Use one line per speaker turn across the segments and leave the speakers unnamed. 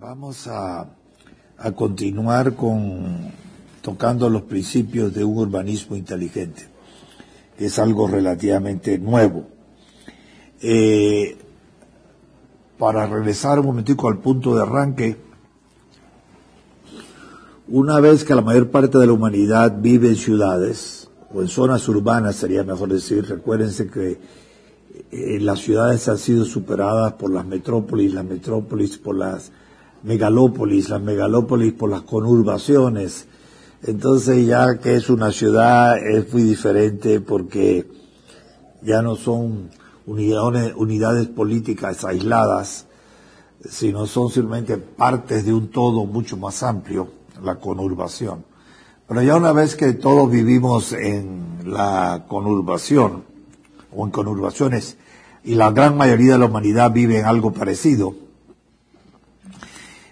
Vamos a, a continuar con tocando los principios de un urbanismo inteligente, que es algo relativamente nuevo. Eh, para regresar un momentico al punto de arranque, una vez que la mayor parte de la humanidad vive en ciudades, o en zonas urbanas sería mejor decir, recuérdense que eh, las ciudades han sido superadas por las metrópolis, las metrópolis por las megalópolis, las megalópolis por las conurbaciones. Entonces ya que es una ciudad es muy diferente porque ya no son unidades, unidades políticas aisladas, sino son simplemente partes de un todo mucho más amplio, la conurbación. Pero ya una vez que todos vivimos en la conurbación, o en conurbaciones, y la gran mayoría de la humanidad vive en algo parecido,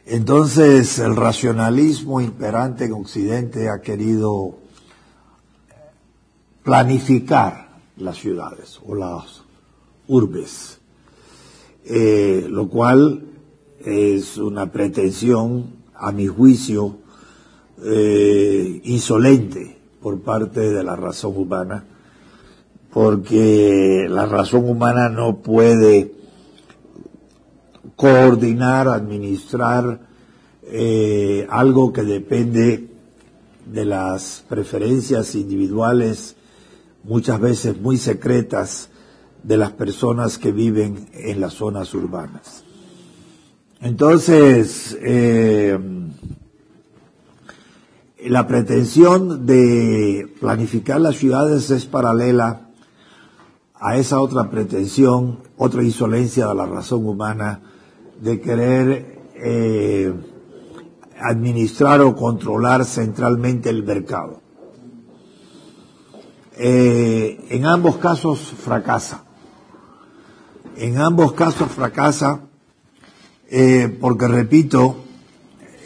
entonces el racionalismo imperante en Occidente ha querido planificar las ciudades o las urbes, eh, lo cual es una pretensión, a mi juicio, eh, insolente por parte de la razón humana, porque la razón humana no puede coordinar, administrar eh, algo que depende de las preferencias individuales, muchas veces muy secretas, de las personas que viven en las zonas urbanas. Entonces, eh, la pretensión de planificar las ciudades es paralela a esa otra pretensión, otra insolencia de la razón humana de querer eh, administrar o controlar centralmente el mercado. Eh, en ambos casos fracasa. En ambos casos fracasa eh, porque, repito,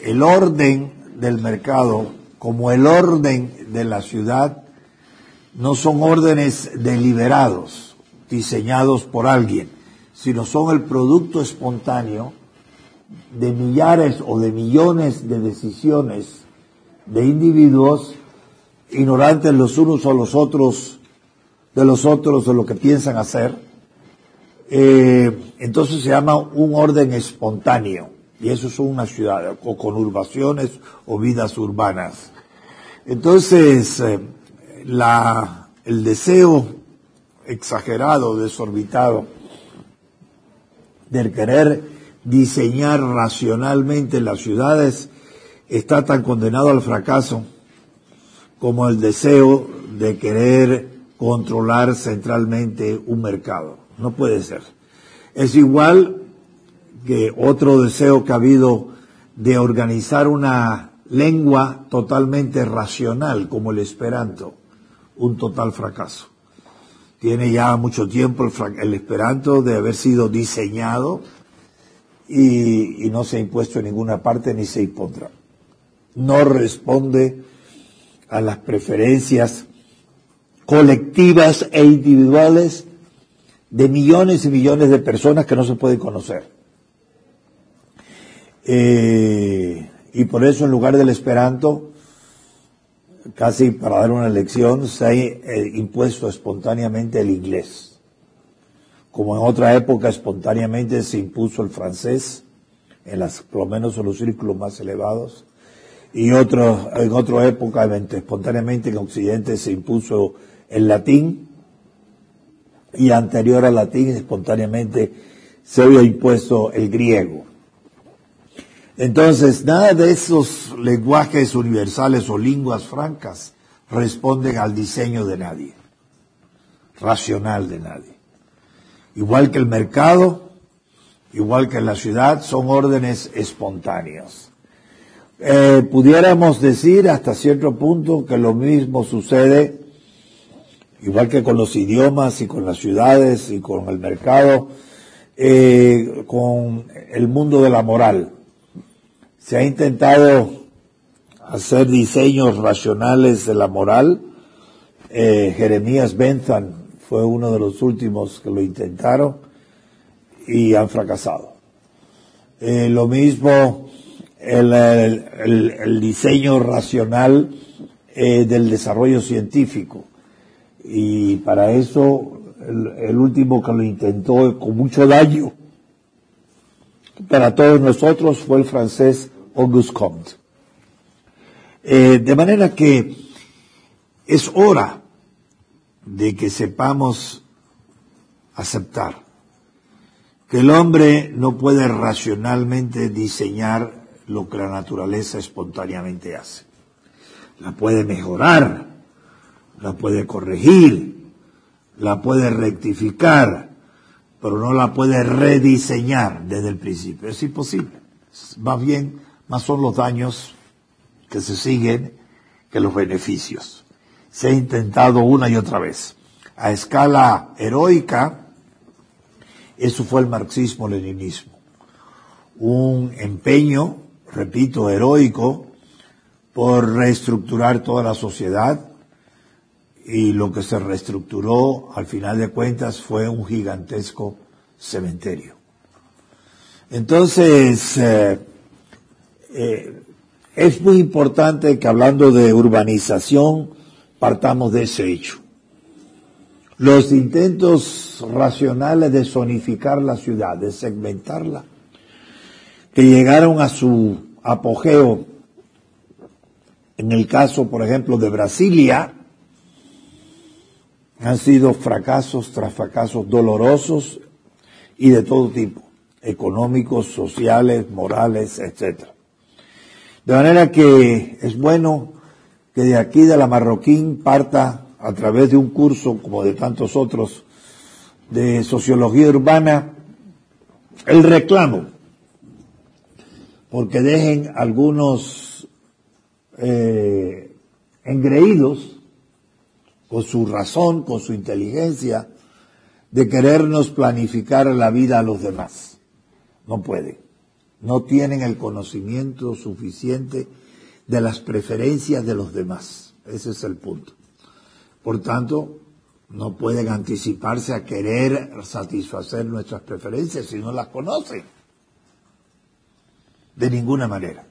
el orden del mercado como el orden de la ciudad no son órdenes deliberados, diseñados por alguien sino son el producto espontáneo de millares o de millones de decisiones de individuos ignorantes los unos o los otros de los otros de lo que piensan hacer, eh, entonces se llama un orden espontáneo. Y eso son una ciudad, o conurbaciones o vidas urbanas. Entonces, eh, la, el deseo exagerado, desorbitado, del querer diseñar racionalmente las ciudades está tan condenado al fracaso como el deseo de querer controlar centralmente un mercado. No puede ser. Es igual que otro deseo que ha habido de organizar una lengua totalmente racional como el esperanto, un total fracaso tiene ya mucho tiempo el, esperanto de haber sido diseñado y, no se ha impuesto en ninguna parte ni se impondrá. No responde a las preferencias colectivas e individuales de millones y millones de personas que no se pueden conocer. Eh, y por eso en lugar del esperanto casi para dar una lección, se ha eh, impuesto espontáneamente el inglés. Como en otra época espontáneamente se impuso el francés, en las, por lo menos en los círculos más elevados, y otro, en otra época espontáneamente en Occidente se impuso el latín, y anterior al latín espontáneamente se había impuesto el griego. Entonces, nada de esos lenguajes universales o lenguas francas responden al diseño de nadie, racional de nadie. Igual que el mercado, igual que la ciudad, son órdenes espontáneos. Eh, pudiéramos decir hasta cierto punto que lo mismo sucede, igual que con los idiomas y con las ciudades y con el mercado, eh, con el mundo de la moral se ha intentado hacer diseños racionales de la moral. Eh, Jeremías Bentham fue uno de los últimos que lo intentaron y han fracasado. Eh, lo mismo el, diseño racional eh, del desarrollo científico. Y para eso, el, último que lo intentó con mucho daño para todos nosotros fue el francés Auguste Comte. Eh, de manera que es hora de que sepamos aceptar que el hombre no puede racionalmente diseñar lo que la naturaleza espontáneamente hace. La puede mejorar, la puede corregir, la puede rectificar, pero no la puede rediseñar desde el principio. Es imposible. Más bien, más son los daños que se siguen que los beneficios. Se ha intentado una y otra vez. A escala heroica, eso fue el marxismo-leninismo. Un empeño, repito, heroico por reestructurar toda la sociedad y lo que se reestructuró al final de cuentas fue un gigantesco cementerio. Entonces, eh, eh, es muy importante que hablando de urbanización partamos de ese hecho. Los intentos racionales de zonificar la ciudad, de segmentarla, que llegaron a su apogeo en el caso, por ejemplo, de Brasilia, han sido fracasos tras fracasos dolorosos y de todo tipo, económicos, sociales, morales, etc. De manera que es bueno que de aquí de la Marroquín parta a través de un curso, como de tantos otros, de sociología urbana, el reclamo, porque dejen algunos eh, engreídos con su razón, con su inteligencia, de querernos planificar la vida a los demás. No pueden. No tienen el conocimiento suficiente de las preferencias de los demás. Ese es el punto. Por tanto, no pueden anticiparse a querer satisfacer nuestras preferencias si no las conocen. De ninguna manera.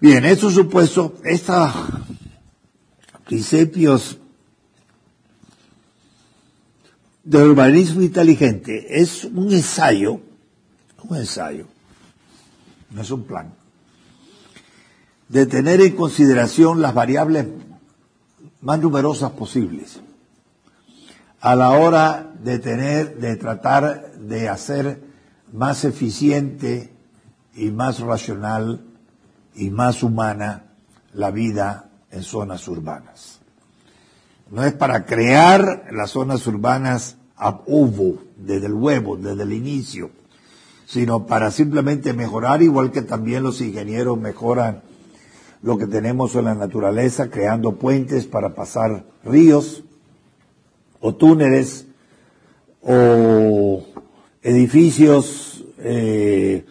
Bien, eso supuesto, estos principios de urbanismo inteligente es un ensayo, un ensayo, no es un plan, de tener en consideración las variables más numerosas posibles a la hora de tener, de tratar de hacer más eficiente y más racional y más humana la vida en zonas urbanas. No es para crear las zonas urbanas a hubo, desde el huevo, desde el inicio, sino para simplemente mejorar, igual que también los ingenieros mejoran lo que tenemos en la naturaleza, creando puentes para pasar ríos o túneles o edificios. Eh,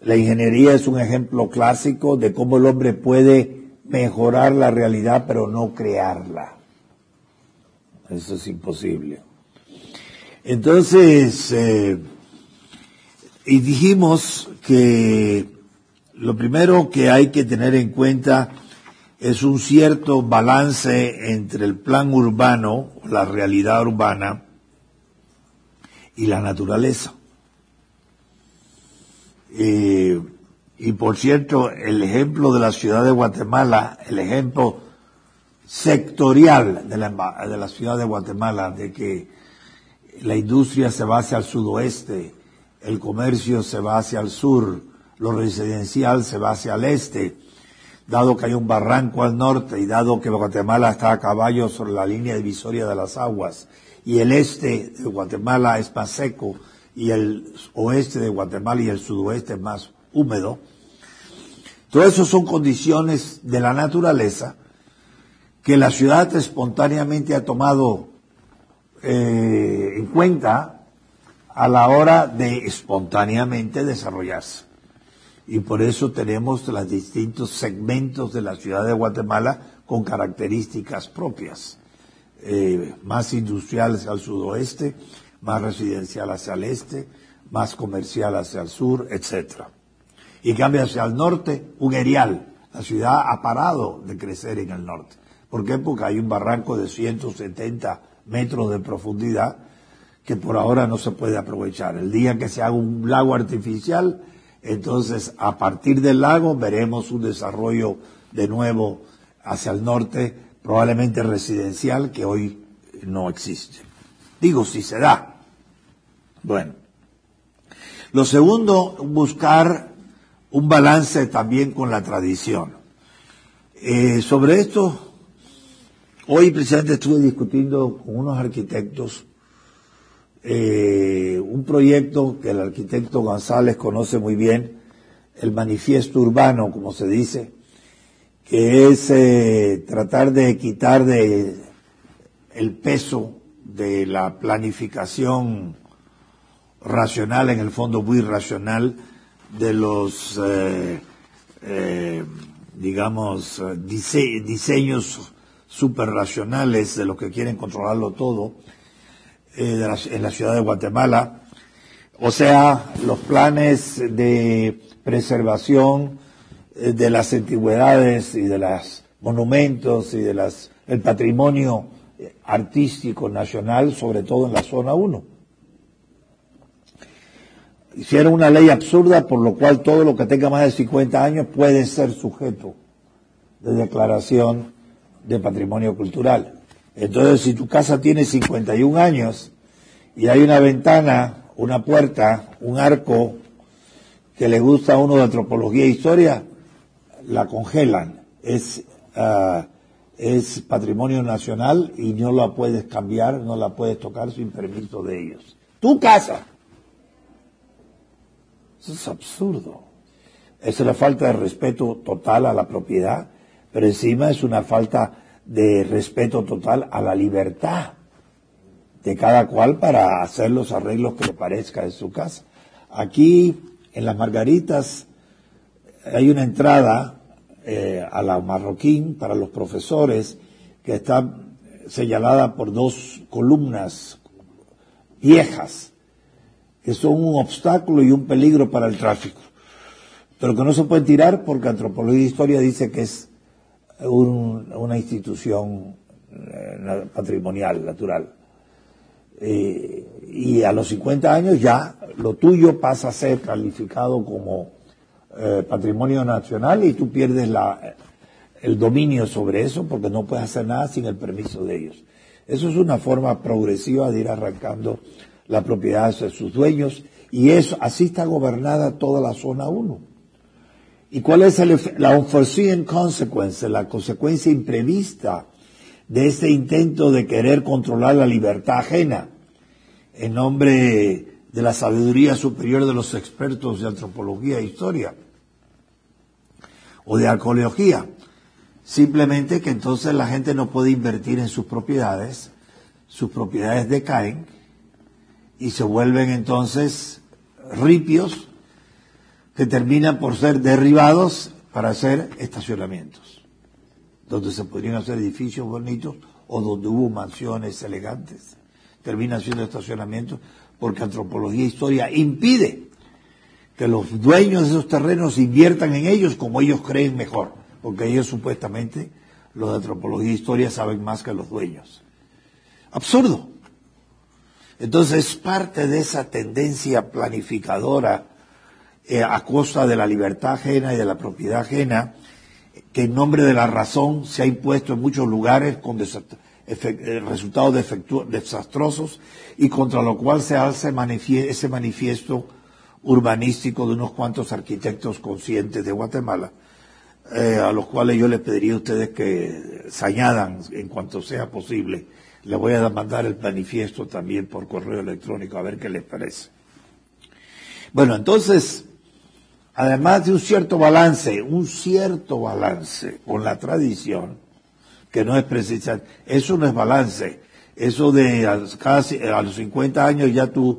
la ingeniería es un ejemplo clásico de cómo el hombre puede mejorar la realidad pero no crearla. Eso es imposible. Entonces, eh, y dijimos que lo primero que hay que tener en cuenta es un cierto balance entre el plan urbano, la realidad urbana, y la naturaleza. Eh, y por cierto, el ejemplo de la ciudad de Guatemala, el ejemplo sectorial de la, ciudad de Guatemala, de que la industria se va hacia el sudoeste, el comercio se va hacia el sur, lo residencial se va hacia el este, dado que hay un barranco al norte y dado que Guatemala está a caballo sobre la línea divisoria de las aguas y el este de Guatemala es más seco y el oeste de Guatemala y el sudoeste es más húmedo. Todo eso son condiciones de la naturaleza que la ciudad espontáneamente ha tomado eh, en cuenta a la hora de espontáneamente desarrollarse y por eso tenemos los distintos segmentos de la ciudad de Guatemala con características propias, eh, más industriales al sudoeste, más residencial hacia el este, más comercial hacia el sur, etc. Y cambia hacia el norte, un erial. La ciudad ha parado de crecer en el norte. ¿Por qué? Porque hay un barranco de 170 metros de profundidad que por ahora no se puede aprovechar. El día que se haga un lago artificial, entonces a partir del lago veremos un desarrollo de nuevo hacia el norte, probablemente residencial, que hoy no existe. Digo, si se da. Bueno. Lo segundo, buscar un balance también con la tradición. Eh, sobre esto, hoy precisamente estuve discutiendo con unos arquitectos eh, un proyecto que el arquitecto González conoce muy bien, el manifiesto urbano, como se dice, que es eh, tratar de quitar de el peso de la planificación racional, en el fondo muy racional, de los, eh, eh, digamos, diseños superracionales de los que quieren controlarlo todo en la ciudad de Guatemala. O sea, los planes de preservación eh, de las antigüedades y de los monumentos y de las, el patrimonio artístico nacional, sobre todo en la zona 1. Hicieron una ley absurda por lo cual todo lo que tenga más de 50 años puede ser sujeto de declaración de patrimonio cultural. Entonces, si tu casa tiene 51 años y hay una ventana, una puerta, un arco que le gusta a uno de antropología e historia, la congelan. Es, ah, es patrimonio nacional y no la puedes cambiar, no la puedes tocar sin permiso de ellos. Tu casa. Eso es absurdo. Es una falta de respeto total a la propiedad, pero encima es una falta de respeto total a la libertad de cada cual para hacer los arreglos que le parezca en su casa. Aquí, en las Margaritas, hay una entrada eh, a la marroquín para los profesores que está señalada por dos columnas viejas que son un obstáculo y un peligro para el tráfico, pero que no se pueden tirar porque Antropología e Historia dice que es una institución eh, patrimonial, natural. Eh, y a los 50 años ya lo tuyo pasa a ser calificado como eh, patrimonio nacional y tú pierdes la, el dominio sobre eso porque no puedes hacer nada sin el permiso de ellos. Eso es una forma progresiva de ir arrancando la propiedad de sus dueños y eso, así está gobernada toda la zona 1. ¿Y cuál es la unforeseen consequence, la consecuencia imprevista de este intento de querer controlar la libertad ajena en nombre de la sabiduría superior de los expertos de antropología e historia? o de arqueología. Simplemente que entonces la gente no puede invertir en sus propiedades, sus propiedades decaen y se vuelven entonces ripios que terminan por ser derribados para hacer estacionamientos, donde se podrían hacer edificios bonitos o donde hubo mansiones elegantes. Terminan siendo estacionamientos porque antropología e historia impide que los dueños de esos terrenos inviertan en ellos como ellos creen mejor, porque ellos supuestamente, los de antropología e historia, saben más que los dueños. Absurdo. Entonces es parte de esa tendencia planificadora eh, a costa de la libertad ajena y de la propiedad ajena, que en nombre de la razón se ha impuesto en muchos lugares con eh, resultados desastrosos y contra lo cual se hace ese manifiesto urbanístico de unos cuantos arquitectos conscientes de Guatemala, eh, a los cuales yo les pediría a ustedes que se añadan en cuanto sea posible. Les voy a mandar el manifiesto también por correo electrónico a ver qué les parece. Bueno, entonces, además de un cierto balance, un cierto balance con la tradición, que no es precisamente, eso no es balance, eso de casi a los 50 años ya tú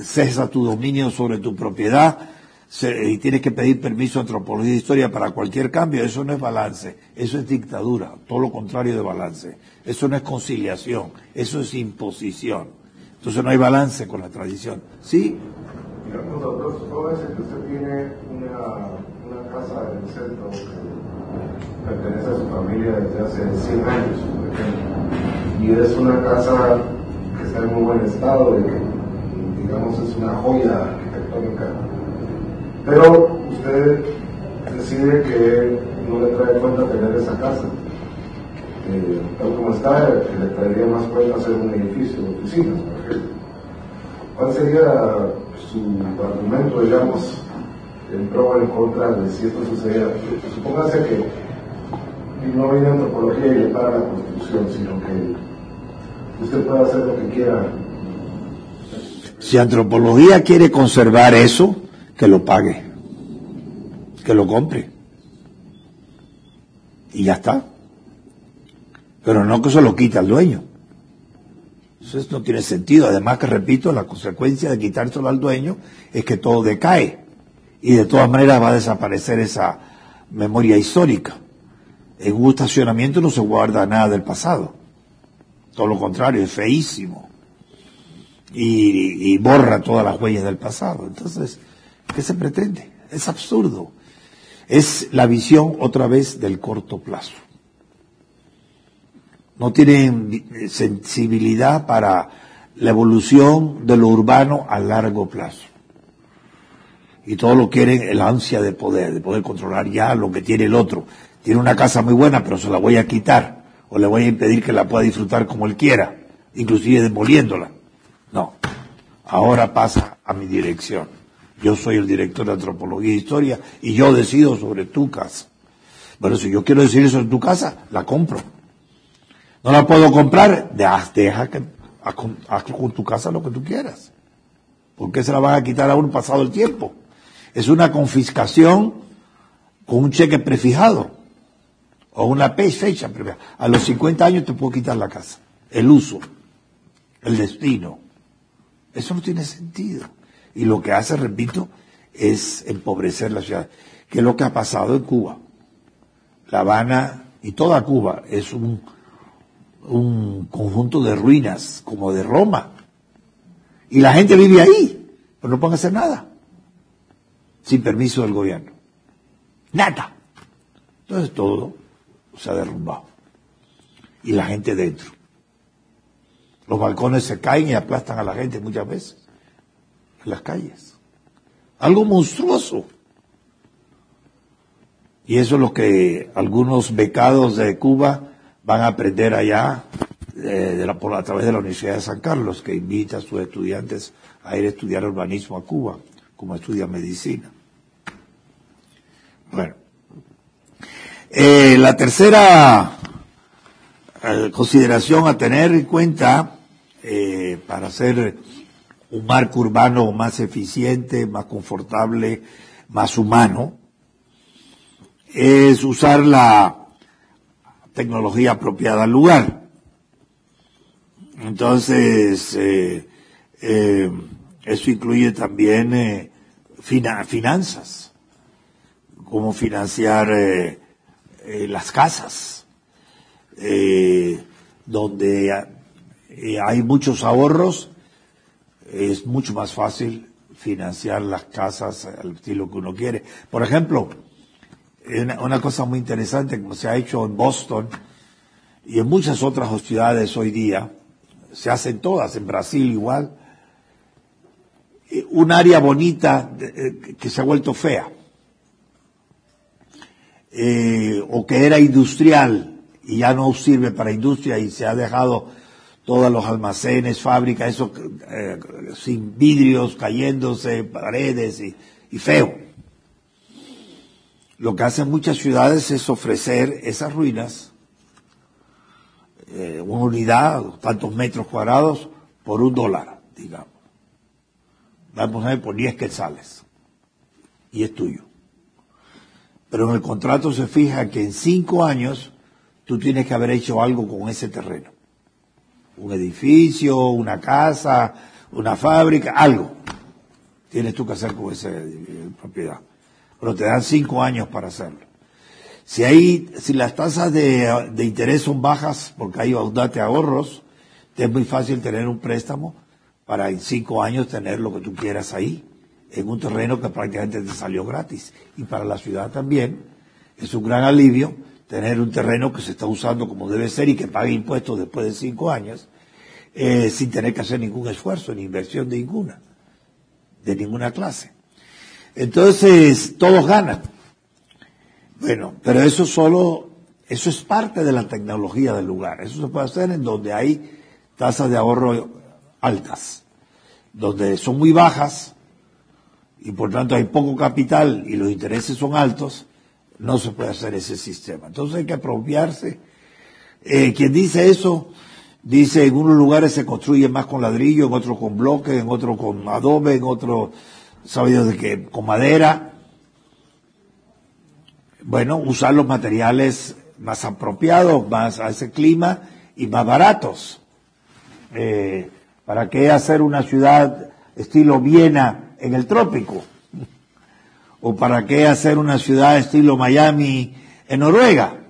cesa tu dominio sobre tu propiedad y tienes que pedir permiso a antropología e historia para cualquier cambio, eso no es balance, eso es dictadura, todo lo contrario de balance. Eso no es conciliación, eso es imposición. Entonces no hay balance con la tradición. ¿Sí?
Digamos, que usted tiene una casa en el centro que pertenece a su familia desde hace 100 años. Y es una casa que está en muy buen estado digamos, es una joya arquitectónica. Pero usted decide que no le trae cuenta tener esa casa. Eh, tal como está, le traería más cuenta hacer un edificio de oficinas. ¿Cuál sería su argumento, digamos, en pro o en contra de si esto sucediera? Supóngase que no viene antropología y le para la construcción, sino que usted puede hacer lo que quiera.
Si antropología quiere conservar eso, que lo pague, que lo compre. Y ya está. Pero no que se lo quite al dueño. Eso no tiene sentido. Además que, repito, la consecuencia de quitárselo al dueño es que todo decae. Y de todas maneras va a desaparecer esa memoria histórica. En un estacionamiento no se guarda nada del pasado. Todo lo contrario, es feísimo. Y, y borra todas las huellas del pasado. Entonces, ¿qué se pretende? Es absurdo. Es la visión otra vez del corto plazo no tienen sensibilidad para la evolución de lo urbano a largo plazo. Y todo lo quieren el ansia de poder, de poder controlar ya lo que tiene el otro. Tiene una casa muy buena, pero se la voy a quitar, o le voy a impedir que la pueda disfrutar como él quiera, inclusive demoliéndola. No, ahora pasa a mi dirección. Yo soy el director de antropología e historia y yo decido sobre tu casa. Bueno, si yo quiero decir eso en tu casa, la compro. No la puedo comprar, deja que haz con tu casa lo que tú quieras. ¿Por qué se la van a quitar a uno pasado el tiempo? Es una confiscación con un cheque prefijado o una fecha prefijada. A los 50 años te puedo quitar la casa, el uso, el destino. Eso no tiene sentido. Y lo que hace, repito, es empobrecer la ciudad, que es lo que ha pasado en Cuba. La Habana y toda Cuba es un un conjunto de ruinas como de Roma. Y la gente vive ahí, pero no pueden hacer nada. Sin permiso del gobierno. Nada. Entonces todo se ha derrumbado. Y la gente dentro. Los balcones se caen y aplastan a la gente muchas veces. En las calles. Algo monstruoso. Y eso es lo que algunos becados de Cuba van a aprender allá eh, por, a través de la Universidad de San Carlos, que invita a sus estudiantes a ir a estudiar urbanismo a Cuba, como estudian medicina. Bueno, eh, la tercera eh, consideración a tener en cuenta para hacer un marco urbano más eficiente, más confortable, más humano, es usar la tecnología apropiada al lugar. Entonces, eh, eh, eso incluye también eh, finanzas, cómo financiar las casas, donde hay muchos ahorros, es mucho más fácil financiar las casas al estilo que uno quiere. Por ejemplo, una, cosa muy interesante como se ha hecho en Boston y en muchas otras ciudades hoy día, se hacen todas, en Brasil igual, un área bonita eh, que se ha vuelto fea, eh, o que era industrial y ya no sirve para industria y se ha dejado todos los almacenes, fábricas, eso sin vidrios cayéndose, paredes y, y feo. Lo que hacen muchas ciudades es ofrecer esas ruinas, eh, una unidad, tantos metros cuadrados, por un dólar, digamos. Vamos a ver por 10 quetzales. Y es tuyo. Pero en el contrato se fija que en cinco años tú tienes que haber hecho algo con ese terreno. Un edificio, una casa, una fábrica, algo. Tienes tú que hacer con esa eh, propiedad pero te dan cinco años para hacerlo. Si hay, si las tasas de, interés son bajas porque hay de ahorros, es muy fácil tener un préstamo para en cinco años tener lo que tú quieras ahí, en un terreno que prácticamente te salió gratis. Y para la ciudad también es un gran alivio tener un terreno que se está usando como debe ser y que pague impuestos después de cinco años, eh, sin tener que hacer ningún esfuerzo ni inversión de ninguna, de ninguna clase. Entonces, todos ganan. Bueno, pero eso solo, eso es parte de la tecnología del lugar. Eso se puede hacer en donde hay tasas de ahorro altas, donde son muy bajas y por tanto hay poco capital y los intereses son altos, no se puede hacer ese sistema. Entonces hay que apropiarse. Eh, quien dice eso, dice en unos lugares se construye más con ladrillo, en otros con bloques, en otros con adobe, en otros, sabido de que con madera. Bueno, usar los materiales más apropiados, más a ese clima y más baratos. Eh, ¿Para qué hacer una ciudad estilo Viena en el trópico? ¿O para qué hacer una ciudad estilo Miami en Noruega?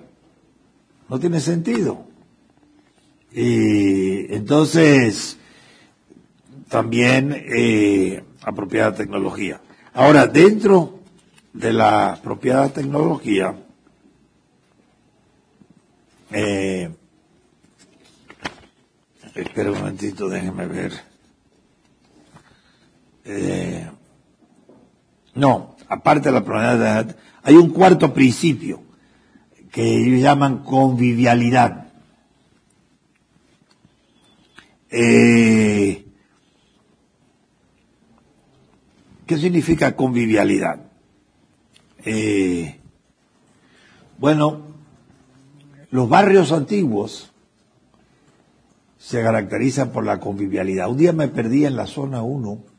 No tiene sentido. Y entonces, también eh, apropiada tecnología. Ahora, dentro de la apropiada tecnología, eh, espera un momentito, déjenme ver. Eh, no, aparte de la probabilidad, hay un cuarto principio que ellos llaman convivialidad. Eh, ¿Qué significa convivialidad? Eh, bueno, los barrios antiguos se caracterizan por la convivialidad. Un día me perdí en la zona 1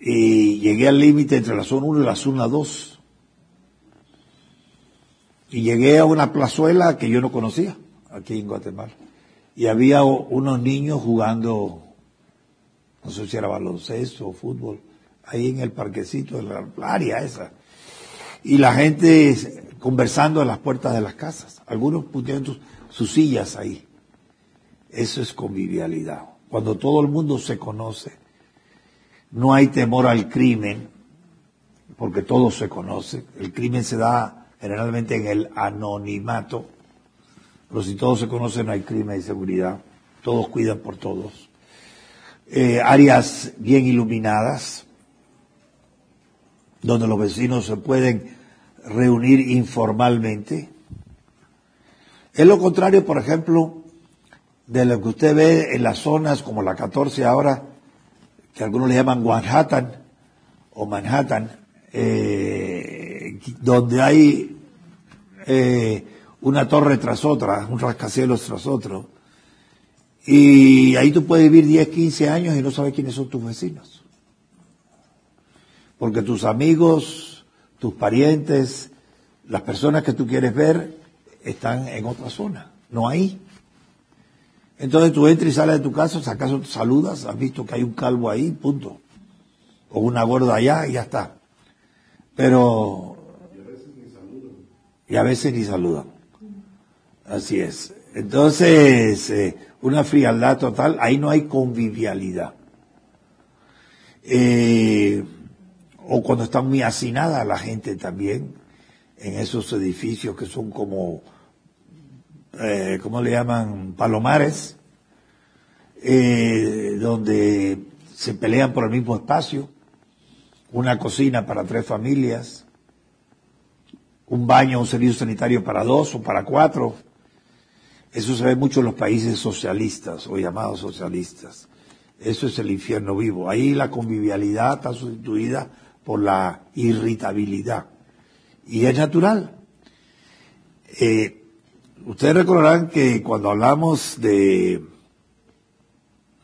y llegué al límite entre la zona 1 y la zona 2. Y llegué a una plazuela que yo no conocía aquí en Guatemala. Y había unos niños jugando, no sé si era baloncesto o fútbol, ahí en el parquecito de la área esa. Y la gente conversando en las puertas de las casas. Algunos pusieron sus sillas ahí. Eso es convivialidad. Cuando todo el mundo se conoce no hay temor al crimen, porque todo se conoce. El crimen se da generalmente en el anonimato, pero si todos se conocen no hay crimen y seguridad. Todos cuidan por todos. Eh, áreas bien iluminadas, donde los vecinos se pueden reunir informalmente. Es lo contrario, por ejemplo, de lo que usted ve en las zonas como la 14 ahora, que algunos le llaman Manhattan o Manhattan, eh, donde hay eh, una torre tras otra, un rascacielos tras otro, y ahí tú puedes vivir 10, 15 años y no sabes quiénes son tus vecinos. Porque tus amigos, tus parientes, las personas que tú quieres ver, están en otra zona, no ahí. Entonces tú entras y sales de tu casa, acaso te saludas, has visto que hay un calvo ahí, punto. O una gorda allá y ya está. Pero... Y a veces ni saludan. Así es. Entonces, eh, una frialdad total, ahí no hay convivialidad. Eh, o cuando está muy hacinada la gente también, en esos edificios que son como eh, ¿cómo le llaman? Palomares, eh, donde se pelean por el mismo espacio, una cocina para tres familias, un baño, un servicio sanitario para dos o para cuatro. Eso se ve mucho en los países socialistas o llamados socialistas. Eso es el infierno vivo. Ahí la convivialidad está sustituida por la irritabilidad. Y es natural. Eh, Ustedes recordarán que cuando hablamos de,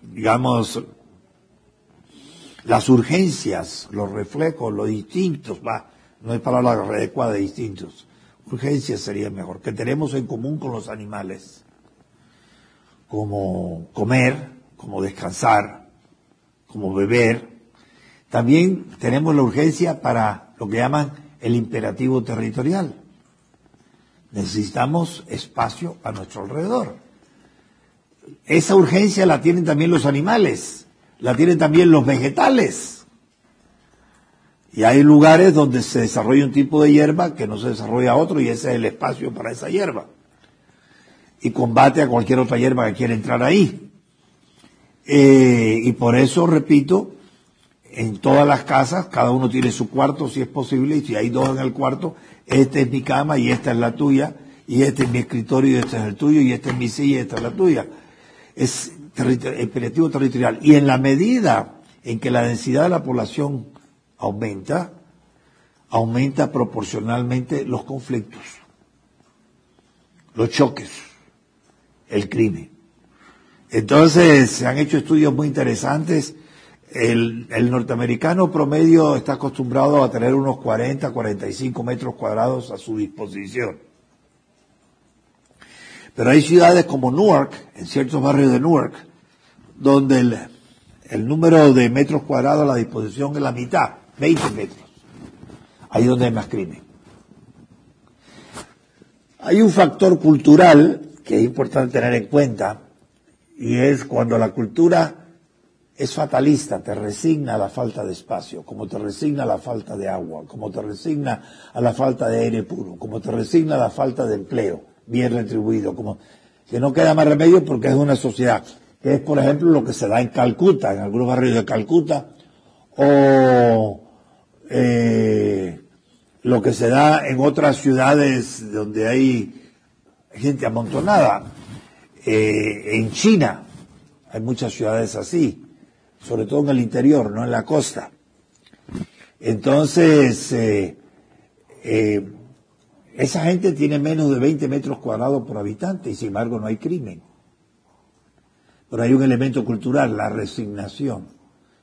digamos, las urgencias, los reflejos, los distintos, va, no hay palabra adecuada de distintos, urgencias sería mejor, que tenemos en común con los animales, como comer, como descansar, como beber. También tenemos la urgencia para lo que llaman el imperativo territorial Necesitamos espacio a nuestro alrededor. Esa urgencia la tienen también los animales. la tienen también los vegetales. Y hay lugares donde se desarrolla un tipo de hierba que no se desarrolla otro y ese es el espacio para esa hierba. Y combate a cualquier otra hierba que quiera entrar ahí. Eh, y por eso, repito, en todas las casas, cada uno tiene su cuarto si es posible, y si hay dos en el cuarto, esta es mi cama y esta es la tuya, y este es mi escritorio y este es el tuyo, y esta es mi silla y esta es la tuya. Es imperativo territorial. Y en la medida en que la densidad de la población aumenta, aumenta proporcionalmente los conflictos, los choques, el crimen. Entonces, se han hecho estudios muy interesantes. El, norteamericano promedio está acostumbrado a tener unos 40, 45 metros cuadrados a su disposición. Pero hay ciudades como Newark, en ciertos barrios de Newark, donde el, el número de metros cuadrados a la disposición es la mitad, 20 metros. Ahí donde hay más crimen. Hay un factor cultural que es importante tener en cuenta y es cuando la cultura es fatalista, te resigna a la falta de espacio, como te resigna a la falta de agua, como te resigna a la falta de aire puro, como te resigna a la falta de empleo bien retribuido, como que no queda más remedio porque es una sociedad, que es por ejemplo lo que se da en Calcuta, en algunos barrios de Calcuta, o eh, lo que se da en otras ciudades donde hay gente amontonada. Eh, en China hay muchas ciudades así, sobre todo en el interior, no en la costa. Entonces, eh, eh, esa gente tiene menos de 20 metros cuadrados por habitante y sin embargo no hay crimen. Pero hay un elemento cultural, la resignación.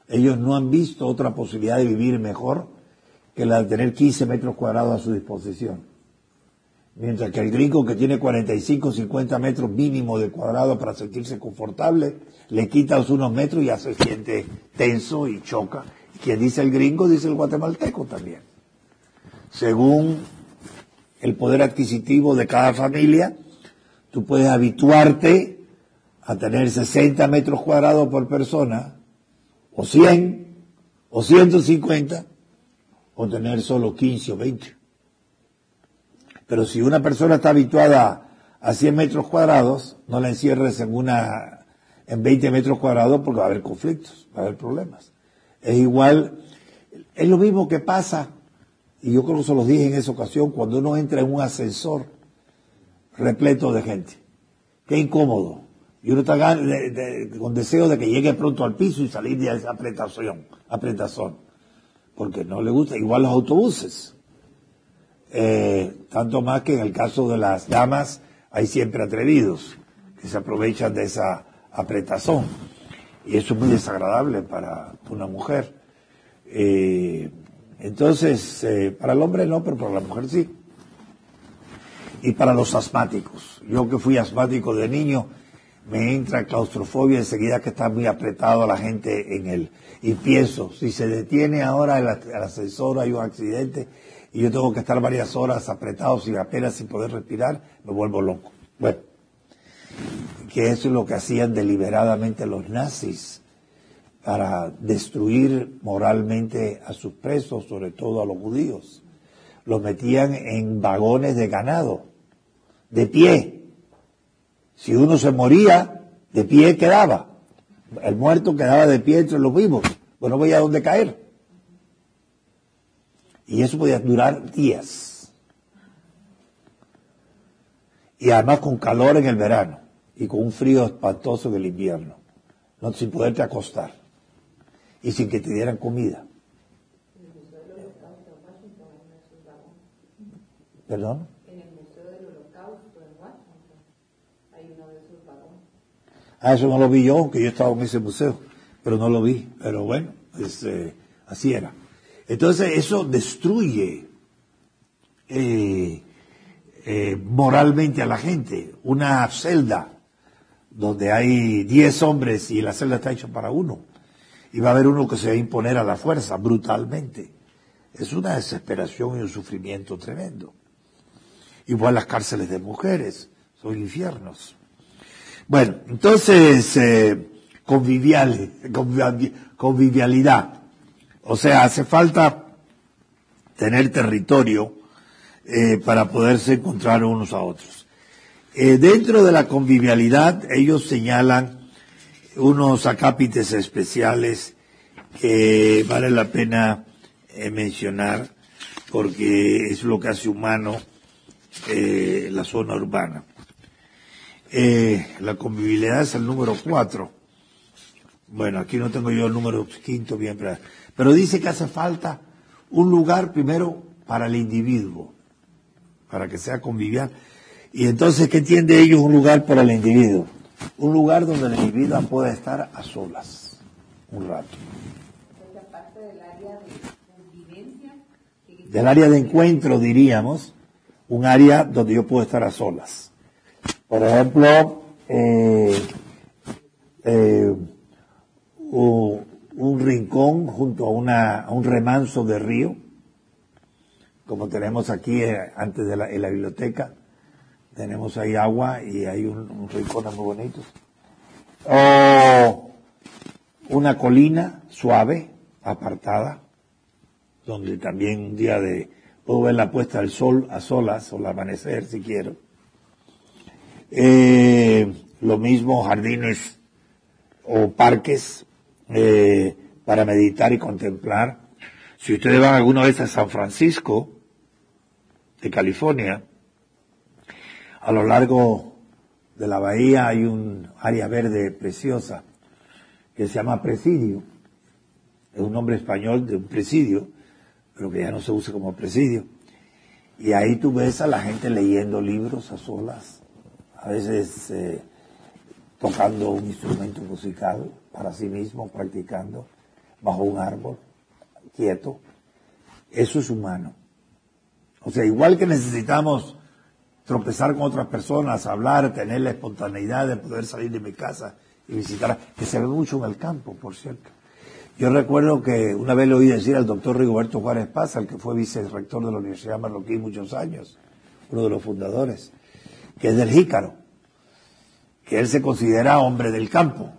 Ellos no han visto otra posibilidad de vivir mejor que la de tener 15 metros cuadrados a su disposición. Mientras que el gringo que tiene 45, 50 metros mínimo de cuadrado para sentirse confortable, le quitas unos metros y ya se siente tenso y choca. Quien dice el gringo, dice el guatemalteco también. Según el poder adquisitivo de cada familia, tú puedes habituarte a tener 60 metros cuadrados por persona, o 100, o 150, o tener solo 15 o 20. Pero si una persona está habituada a 100 metros cuadrados, no la encierres en una, en 20 metros cuadrados porque va a haber conflictos, va a haber problemas. Es igual, es lo mismo que pasa, y yo creo que se los dije en esa ocasión, cuando uno entra en un ascensor repleto de gente. Qué incómodo. Y uno está con deseo de que llegue pronto al piso y salir de esa apretación, apretazón. Porque no le gusta, igual los autobuses. Eh, tanto más que en el caso de las damas hay siempre atrevidos que se aprovechan de esa apretazón. Y eso es muy desagradable para una mujer. Eh, entonces, eh, para el hombre no, pero para la mujer sí. Y para los asmáticos. Yo que fui asmático de niño, me entra claustrofobia enseguida que está muy apretado la gente en él. Y pienso, si se detiene ahora el, el ascensor, hay un accidente, y yo tengo que estar varias horas apretado sin apenas sin poder respirar, me vuelvo loco. Bueno, que eso es lo que hacían deliberadamente los nazis para destruir moralmente a sus presos, sobre todo a los judíos. Los metían en vagones de ganado, de pie. Si uno se moría, de pie quedaba. El muerto quedaba de pie entre los vivos. Bueno, voy a dónde caer. Y eso podía durar días. Y además con calor en el verano y con un frío espantoso en el invierno. No, sin poderte acostar. Y sin que te dieran comida. ¿Perdón?
En el Museo del Holocausto en Washington hay uno de esos vagones.
Ah, eso no lo vi yo, aunque yo estaba en ese museo, pero no lo vi. Pero bueno, eh, así era. Entonces eso destruye eh, eh, moralmente a la gente. Una celda donde hay 10 hombres y la celda está hecha para uno. Y va a haber uno que se va a imponer a la fuerza brutalmente. Es una desesperación y un sufrimiento tremendo. Igual las cárceles de mujeres, son infiernos. Bueno, entonces, eh, convivialidad. O sea, hace falta tener territorio eh, para poderse encontrar unos a otros. Eh, dentro de la convivialidad, ellos señalan unos acápites especiales que vale la pena eh, mencionar porque es lo que hace humano la zona urbana. La convivialidad es el número cuatro. Bueno, aquí no tengo yo el número quinto bien, pero dice que hace falta un lugar primero para el individuo, para que sea convivial. Y entonces, ¿qué entiende ellos un lugar para el individuo? Un lugar donde el individuo pueda estar a solas un rato.
Del área de
encuentro, diríamos, un área donde yo puedo estar a solas. Por ejemplo, eh, eh, u- un rincón junto a, una, a un remanso de río, como tenemos aquí eh, antes de la, en la biblioteca. Tenemos ahí agua y hay un, rincón muy bonito. O una colina suave, apartada, donde también un día de puedo ver la puesta del sol a solas o el amanecer si quiero. Eh, lo mismo jardines o parques eh, para meditar y contemplar. Si ustedes van alguna vez a San Francisco de California, a lo largo de la bahía hay un área verde preciosa que se llama Presidio. Es un nombre español de un presidio, pero que ya no se usa como presidio. Y ahí tú ves a la gente leyendo libros a solas, a veces eh, tocando un instrumento musical para sí mismo, practicando, bajo un árbol, quieto. Eso es humano. O sea, igual que necesitamos tropezar con otras personas, hablar, tener la espontaneidad de poder salir de mi casa y visitar, que se ve mucho en el campo, por cierto. Yo recuerdo que una vez le oí decir al doctor Rigoberto Juárez Paz, el que fue vicerrector de la Universidad Marroquí muchos años, uno de los fundadores, que es del Jícaro, que él se considera hombre del campo.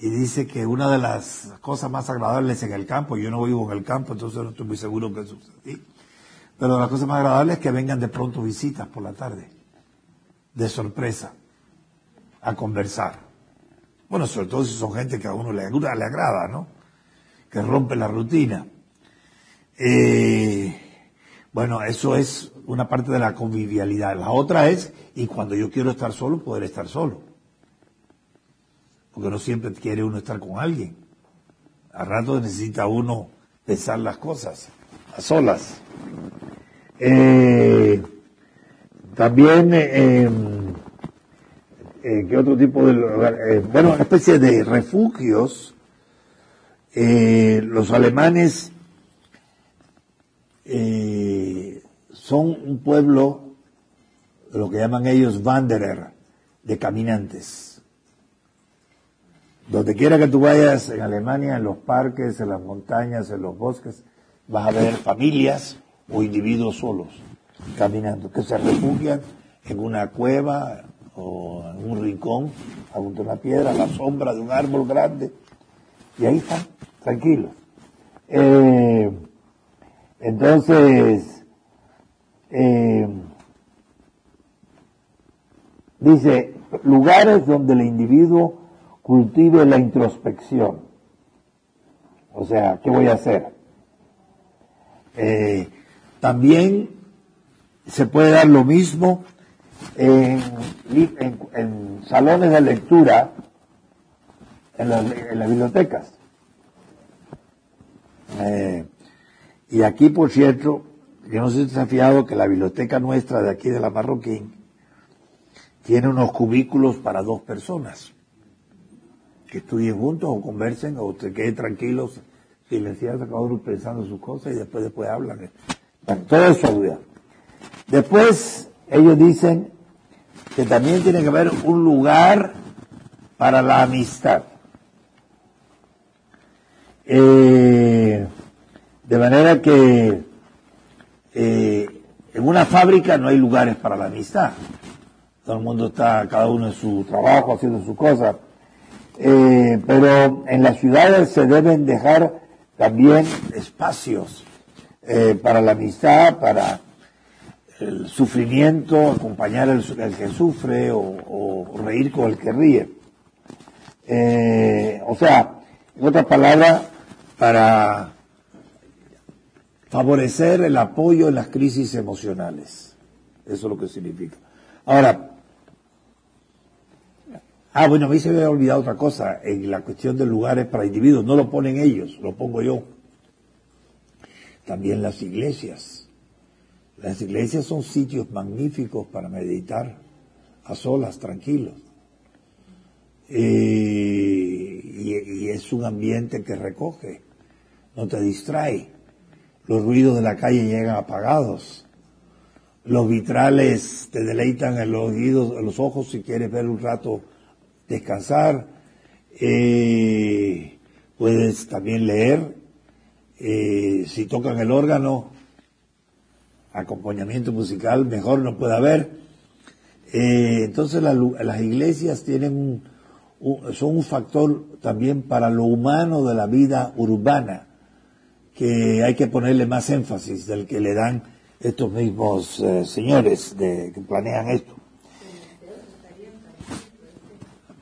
Y dice que una de las cosas más agradables en el campo, yo no vivo en el campo, entonces no estoy muy seguro que eso es así, pero de las cosas más agradables es que vengan de pronto visitas por la tarde, de sorpresa, a conversar. Bueno, sobre todo si son gente que a uno le agrada, ¿no? Que rompe la rutina. Eh, bueno, eso es una parte de la convivialidad. La otra es, y cuando yo quiero estar solo, poder estar solo. Porque no siempre quiere uno estar con alguien. A rato necesita uno pensar las cosas, a solas. Eh, también, em, eh, ¿qué otro tipo de? Eh, bueno, una especie de refugios. Eh, los alemanes son un pueblo, lo que llaman ellos Wanderer, de caminantes. Donde quiera que tú vayas en Alemania, en los parques, en las montañas, en los bosques, vas a ver familias o individuos solos caminando, que se refugian en una cueva o en un rincón, a una piedra, a la sombra de un árbol grande, y ahí están, tranquilos. Eh, entonces, eh, dice, lugares donde el individuo cultive la introspección. O sea, ¿qué voy a hacer? Eh, también se puede dar lo mismo en, en- salones de lectura, en las, bibliotecas. Eh, y aquí, por cierto, yo no sé si se que la biblioteca nuestra de aquí de la Marroquín tiene unos cubículos para dos personas que estudien juntos o conversen o se queden tranquilos, silenciados, cada uno pensando sus cosas y después después hablan. Bueno, todo eso ayuda. Después ellos dicen que también tiene que haber un lugar para la amistad. Eh, de manera que eh, en una fábrica no hay lugares para la amistad. Todo el mundo está, cada uno en su trabajo, haciendo su cosa. Eh, pero en las ciudades se deben dejar también espacios eh, para la amistad, para el sufrimiento, acompañar al que sufre o, o, reír con el que ríe. Eh, o sea, en otras palabras, para favorecer el apoyo en las crisis emocionales. Eso es lo que significa. Ahora, Ah, bueno, a mí se me había olvidado otra cosa, en la cuestión de lugares para individuos, no lo ponen ellos, lo pongo yo. También las iglesias. Las iglesias son sitios magníficos para meditar, a solas, tranquilos. y, y es un ambiente que recoge, no te distrae. Los ruidos de la calle llegan apagados. Los vitrales te deleitan en los oídos, los ojos si quieres ver un rato descansar, eh, puedes también leer, eh, si tocan el órgano, acompañamiento musical, mejor no puede haber. Eh, entonces las iglesias tienen son un factor también para lo humano de la vida urbana, que hay que ponerle más énfasis del que le dan estos mismos señores que planean esto.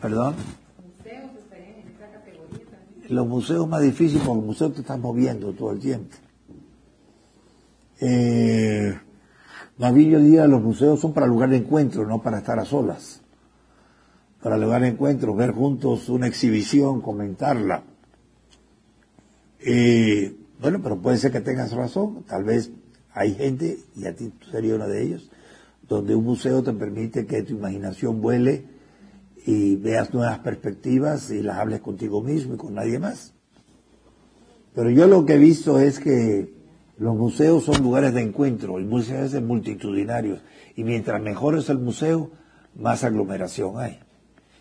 ¿Perdón? Museos estarían en esa categoría también. Los museos más difíciles porque los museos te están moviendo todo el tiempo. Eh, más bien yo diría los museos son para lugar de encuentro, no para estar a solas. Para lugar de encuentro, ver juntos una exhibición, comentarla. Eh, bueno, pero puede ser que tengas razón. Tal vez hay gente, y a ti sería uno de ellos, donde un museo te permite que tu imaginación vuele y veas nuevas perspectivas y las hables contigo mismo y con nadie más. Pero yo lo que he visto es que los museos son lugares de encuentro, el museo es de multitudinarios y mientras mejor es el museo, más aglomeración hay.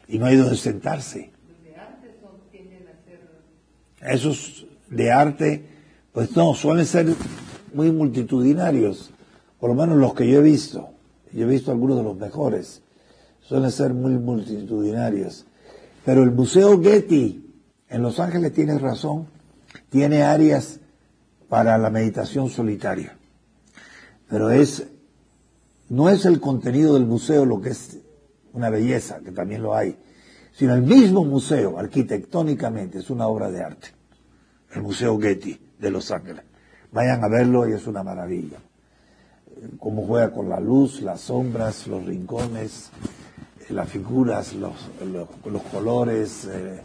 Y no hay donde sentarse. arte Esos de arte, pues no, suelen ser muy multitudinarios, por lo menos los que yo he visto. Yo he visto algunos de los mejores suelen ser muy multitudinarios. Pero el Museo Getty en Los Ángeles tiene razón, tiene áreas para la meditación solitaria. Pero es, no es el contenido del museo lo que es una belleza, que también lo hay, sino el mismo museo, arquitectónicamente, es una obra de arte. El Museo Getty de Los Ángeles. Vayan a verlo y es una maravilla. Cómo juega con la luz, las sombras, los rincones, las figuras, los, los, colores, eh,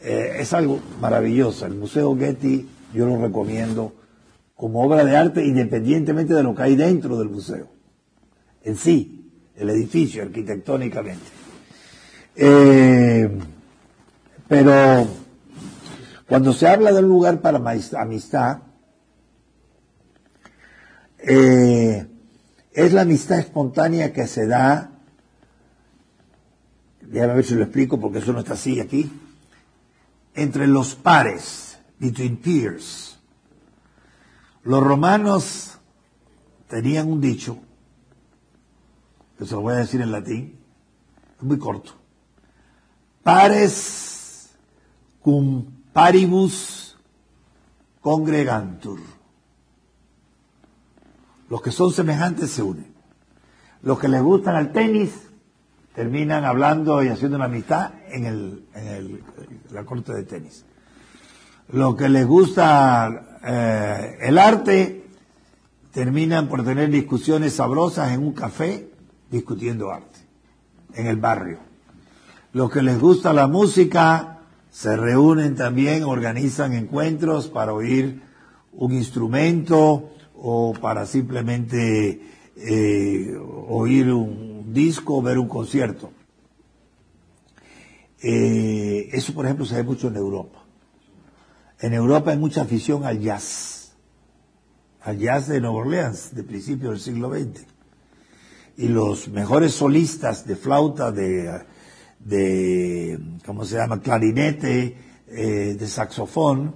eh, es algo maravilloso. El Museo Getty yo lo recomiendo como obra de arte independientemente de lo que hay dentro del museo, en sí, el edificio arquitectónicamente. Eh, pero cuando se habla de un lugar para amistad, es la amistad espontánea que se da déjame ver si lo explico porque eso no está así aquí, entre los pares, between peers. Los romanos tenían un dicho, que se lo voy a decir en latín, es muy corto. Pares cum paribus congregantur. Los que son semejantes se unen. Los que les gustan al tenis terminan hablando y haciendo una amistad en, el, en el, la corte de tenis. Lo que les gusta eh, el arte, terminan por tener discusiones sabrosas en un café discutiendo arte, en el barrio. Los que les gusta la música, se reúnen también, organizan encuentros para oír un instrumento o para simplemente eh, oír un, disco ver un concierto. Eh, eso, por ejemplo, se ve mucho en Europa. En Europa hay mucha afición al jazz, al jazz de Nueva Orleans, de principios del siglo XX. Y los mejores solistas de flauta, de, de ¿cómo se llama?, clarinete, eh, de saxofón,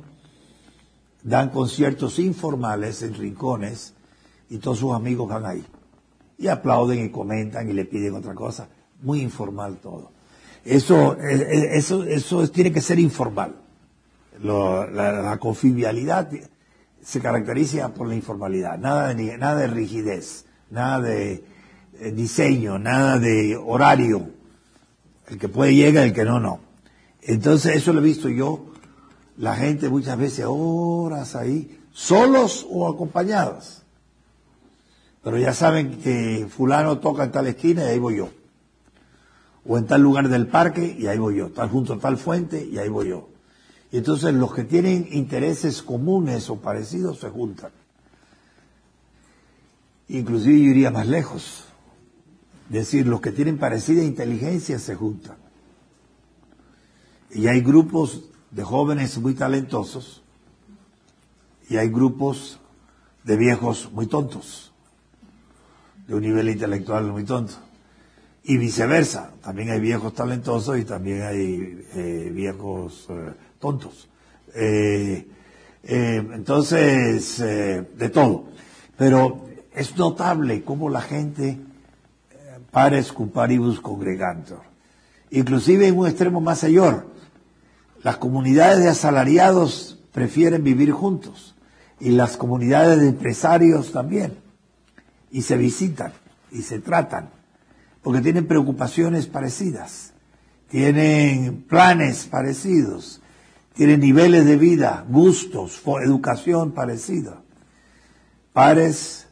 dan conciertos informales en rincones y todos sus amigos van ahí y aplauden y comentan y le piden otra cosa. Muy informal todo. Eso, eso, eso tiene que ser informal. La, la se caracteriza por la informalidad, nada de, nada de rigidez, nada de eh, diseño, nada de horario. El que puede llega, el que no, no. Entonces, eso lo he visto yo, la gente muchas veces horas ahí, solos o acompañados. Pero ya saben que fulano toca en tal esquina y ahí voy yo. O en tal lugar del parque y ahí voy yo. Tal junto a tal fuente y ahí voy yo. Y entonces los que tienen intereses comunes o parecidos se juntan. Inclusive yo iría más lejos. Es decir, los que tienen parecida inteligencia se juntan. Y hay grupos de jóvenes muy talentosos y hay grupos de viejos muy tontos, de un nivel intelectual muy tonto. Y viceversa, también hay viejos talentosos y también hay eh, viejos eh, tontos. Eh, entonces, de todo. Pero es notable cómo la gente pares comparibus congregantor. Inclusive en un extremo más mayor, las comunidades de asalariados prefieren vivir juntos y las comunidades de empresarios también. Y se visitan y se tratan porque tienen preocupaciones parecidas, tienen planes parecidos, tienen niveles de vida, gustos, educación parecida. Pares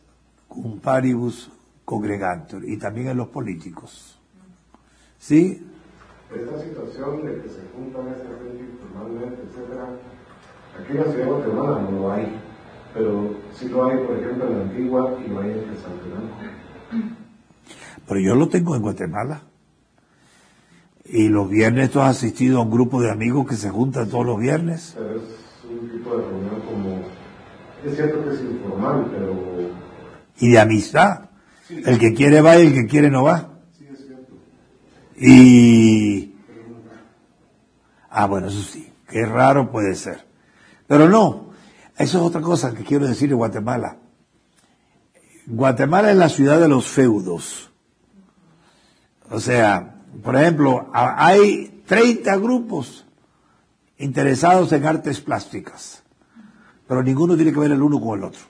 cum paribus congregantur y también en los políticos. ¿Sí?
Esta situación de que se juntan informalmente, etcétera, aquí en la ciudad de no hay, pero sí lo hay, por ejemplo, en la antigua y lo hay en Quetzaltenango.
Pero yo lo tengo en Guatemala. Y los viernes tú has asistido a un grupo de amigos que se juntan todos los viernes.
Pero es un tipo de reunión como, es cierto que es informal, pero
Y de amistad. El que quiere va y el que quiere no va.
sí es cierto.
Y... Ah, bueno, eso sí. Qué raro puede ser. Pero no. Eso es otra cosa que quiero decir de Guatemala. Guatemala es la ciudad de los feudos. O sea, por ejemplo, hay 30 grupos interesados en artes plásticas, pero ninguno tiene que ver el uno con el otro.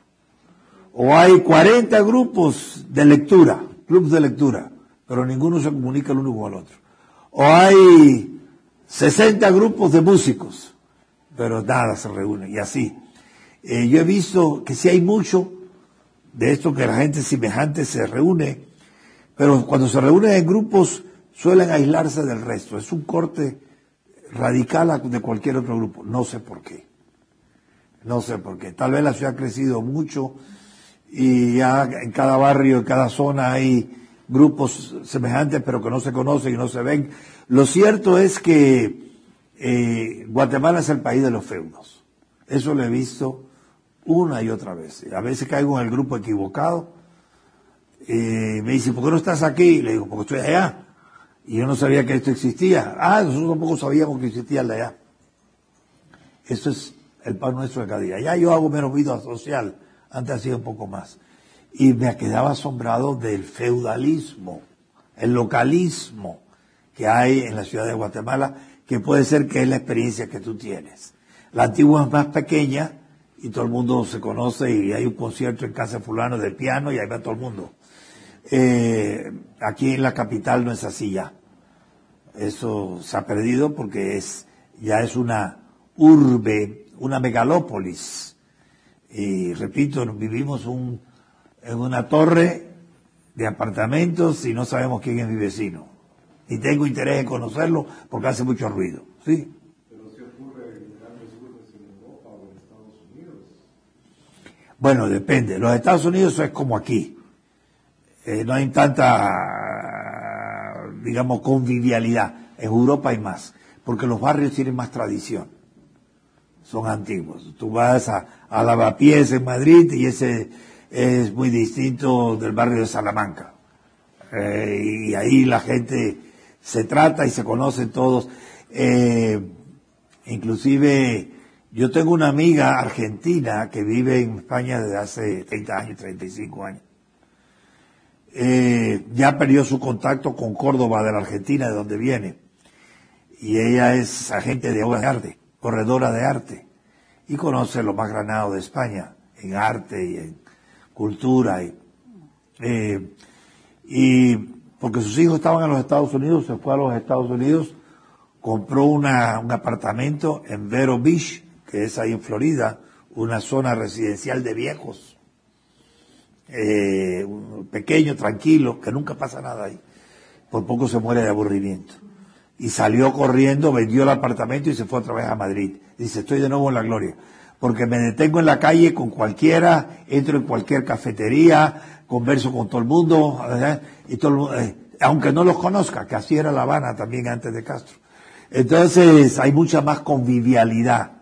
O hay 40 grupos de lectura, clubes de lectura, pero ninguno se comunica el uno con el otro. O hay 60 grupos de músicos, pero nada se reúne, y así. Eh, yo he visto que sí hay mucho de esto que la gente semejante se reúne, pero cuando se reúnen en grupos suelen aislarse del resto. Es un corte radical de cualquier otro grupo. No sé por qué. No sé por qué. Tal vez la ciudad ha crecido mucho y ya en cada barrio, en cada zona hay grupos semejantes pero que no se conocen y no se ven. Lo cierto es que eh, Guatemala es el país de los feudos. Eso lo he visto una y otra vez. A veces caigo en el grupo equivocado. Eh, me dice, ¿por qué no estás aquí? Le digo, porque estoy allá. Y yo no sabía que esto existía. Ah, nosotros tampoco sabíamos que existía el de allá. Eso es el pan nuestro de cada día. Ya yo hago menos vida social. Antes hacía un poco más. Y me quedaba asombrado del feudalismo, el localismo que hay en la ciudad de Guatemala, que puede ser que es la experiencia que tú tienes. La antigua es más pequeña y todo el mundo se conoce y hay un concierto en casa fulano de piano y ahí va todo el mundo. Eh, aquí en la capital no es así ya. Eso se ha perdido porque es, ya es una urbe, una megalópolis. Y repito, vivimos en una torre de apartamentos y no sabemos quién es mi vecino. Ni tengo interés en conocerlo porque hace mucho ruido. Sí
ocurre en grandes urbes en Europa o en Estados Unidos.
Bueno, depende. Los Estados Unidos es como aquí. Eh, no hay tanta, digamos, convivialidad. En Europa hay más, porque los barrios tienen más tradición. Son antiguos. Tú vas a, a Lavapiés en Madrid y ese es muy distinto del barrio de Salamanca. Eh, y ahí la gente se trata y se conocen todos. Eh, inclusive yo tengo una amiga argentina que vive en España desde hace 30 años, 35 años. Eh, ya perdió su contacto con Córdoba de la Argentina, de donde viene. y ella es agente de obras de arte, corredora de arte, y conoce lo más granado de España en arte y en cultura. Y, eh, y porque sus hijos estaban en los Estados Unidos, se fue a los Estados Unidos, compró una, un apartamento en Vero Beach, que es ahí en Florida, una zona residencial de viejos, eh, pequeño, tranquilo, que nunca pasa nada ahí. Por poco se muere de aburrimiento. Y salió corriendo, vendió el apartamento y se fue otra vez a Madrid. Dice, estoy de nuevo en la gloria. Porque me detengo en la calle con cualquiera, entro en cualquier cafetería, converso con todo el mundo, y todo eh, aunque no los conozca, que así era La Habana también antes de Castro. Entonces hay mucha más convivialidad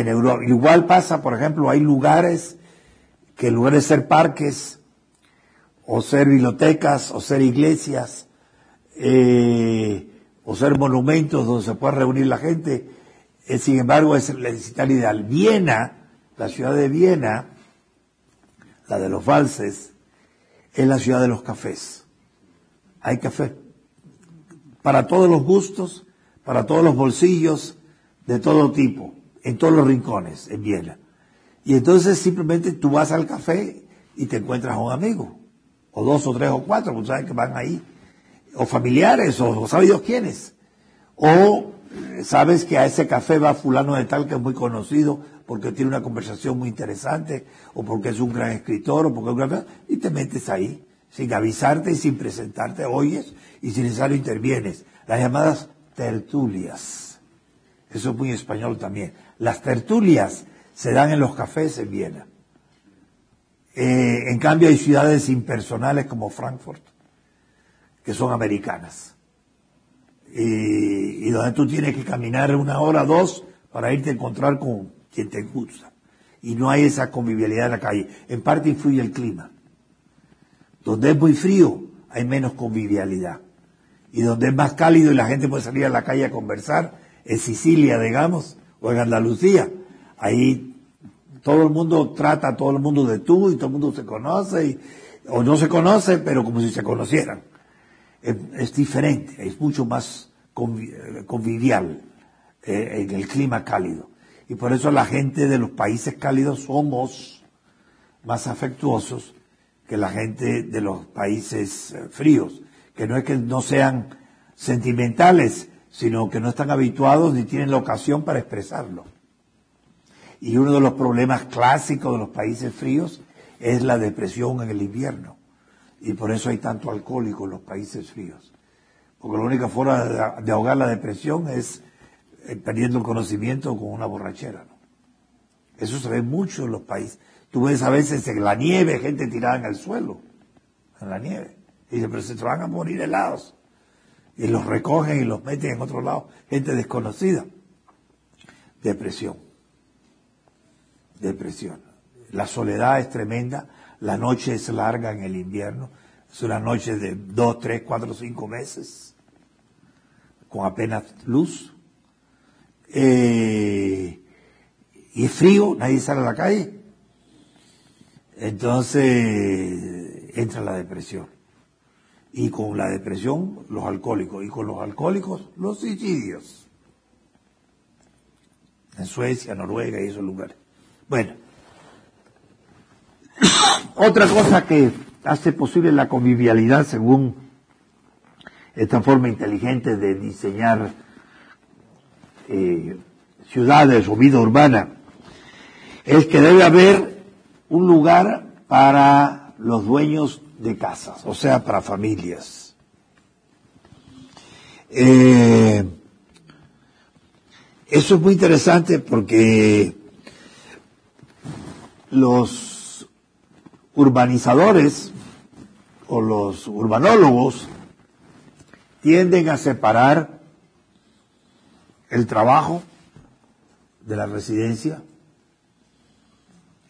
en Europa. Igual pasa, por ejemplo, hay lugares que en lugar de ser parques, o ser bibliotecas, o ser iglesias, eh, o ser monumentos donde se pueda reunir la gente, eh, sin embargo es la ciudad ideal. Viena, la ciudad de Viena, la de los valses, es la ciudad de los cafés. Hay café para todos los gustos, para todos los bolsillos, de todo tipo, en todos los rincones, en Viena. Y entonces simplemente tú vas al café y te encuentras a un amigo, o dos o tres o cuatro, porque sabes que van ahí, o familiares, o, o sabe Dios quiénes. O eh, sabes que a ese café va fulano de tal que es muy conocido porque tiene una conversación muy interesante, o porque es un gran escritor, o porque es un gran... y te metes ahí, sin avisarte y sin presentarte, oyes, y sin necesario intervienes. Las llamadas tertulias. Eso es muy español también. Las tertulias se dan en los cafés en Viena. Eh, en cambio hay ciudades impersonales como Frankfurt, que son americanas. Y, donde tú tienes que caminar una hora, dos, para irte a encontrar con quien te gusta. Y no hay esa convivialidad en la calle. En parte influye el clima. Donde es muy frío, hay menos convivialidad. Y donde es más cálido y la gente puede salir a la calle a conversar, en Sicilia, digamos, o en Andalucía, ahí todo el mundo trata a todo el mundo de tú y todo el mundo se conoce, o no se conoce, pero como si se conocieran. Es, es diferente, es mucho más convivial eh, en el clima cálido. Y por eso la gente de los países cálidos somos más afectuosos que la gente de los países eh, fríos que no es que no sean sentimentales, sino que no están habituados ni tienen la ocasión para expresarlo. Y uno de los problemas clásicos de los países fríos es la depresión en el invierno. Y por eso hay tanto alcohólico en los países fríos. Porque la única forma de ahogar la depresión es eh, perdiendo el conocimiento con una borrachera. Eso se ve mucho en los países. Tú ves a veces en la nieve gente tirada en el suelo, en la nieve. Y dice, pero se van a morir helados. Y los recogen y los meten en otro lado. Gente desconocida. Depresión. Depresión. La soledad es tremenda. La noche es larga en el invierno. Es una noche de dos, tres, cuatro, cinco meses. Con apenas luz. Eh, y es frío, nadie sale a la calle. Entonces entra la depresión y con la depresión los alcohólicos y con los alcohólicos los suicidios. En Suecia, Noruega y esos lugares. Bueno, otra cosa que hace posible la convivialidad según esta forma inteligente de diseñar eh, ciudades o vida urbana es que debe haber un lugar para los dueños de casas, o sea, para familias. Eh, eso es muy interesante porque los urbanizadores o los urbanólogos tienden a separar el trabajo de la residencia,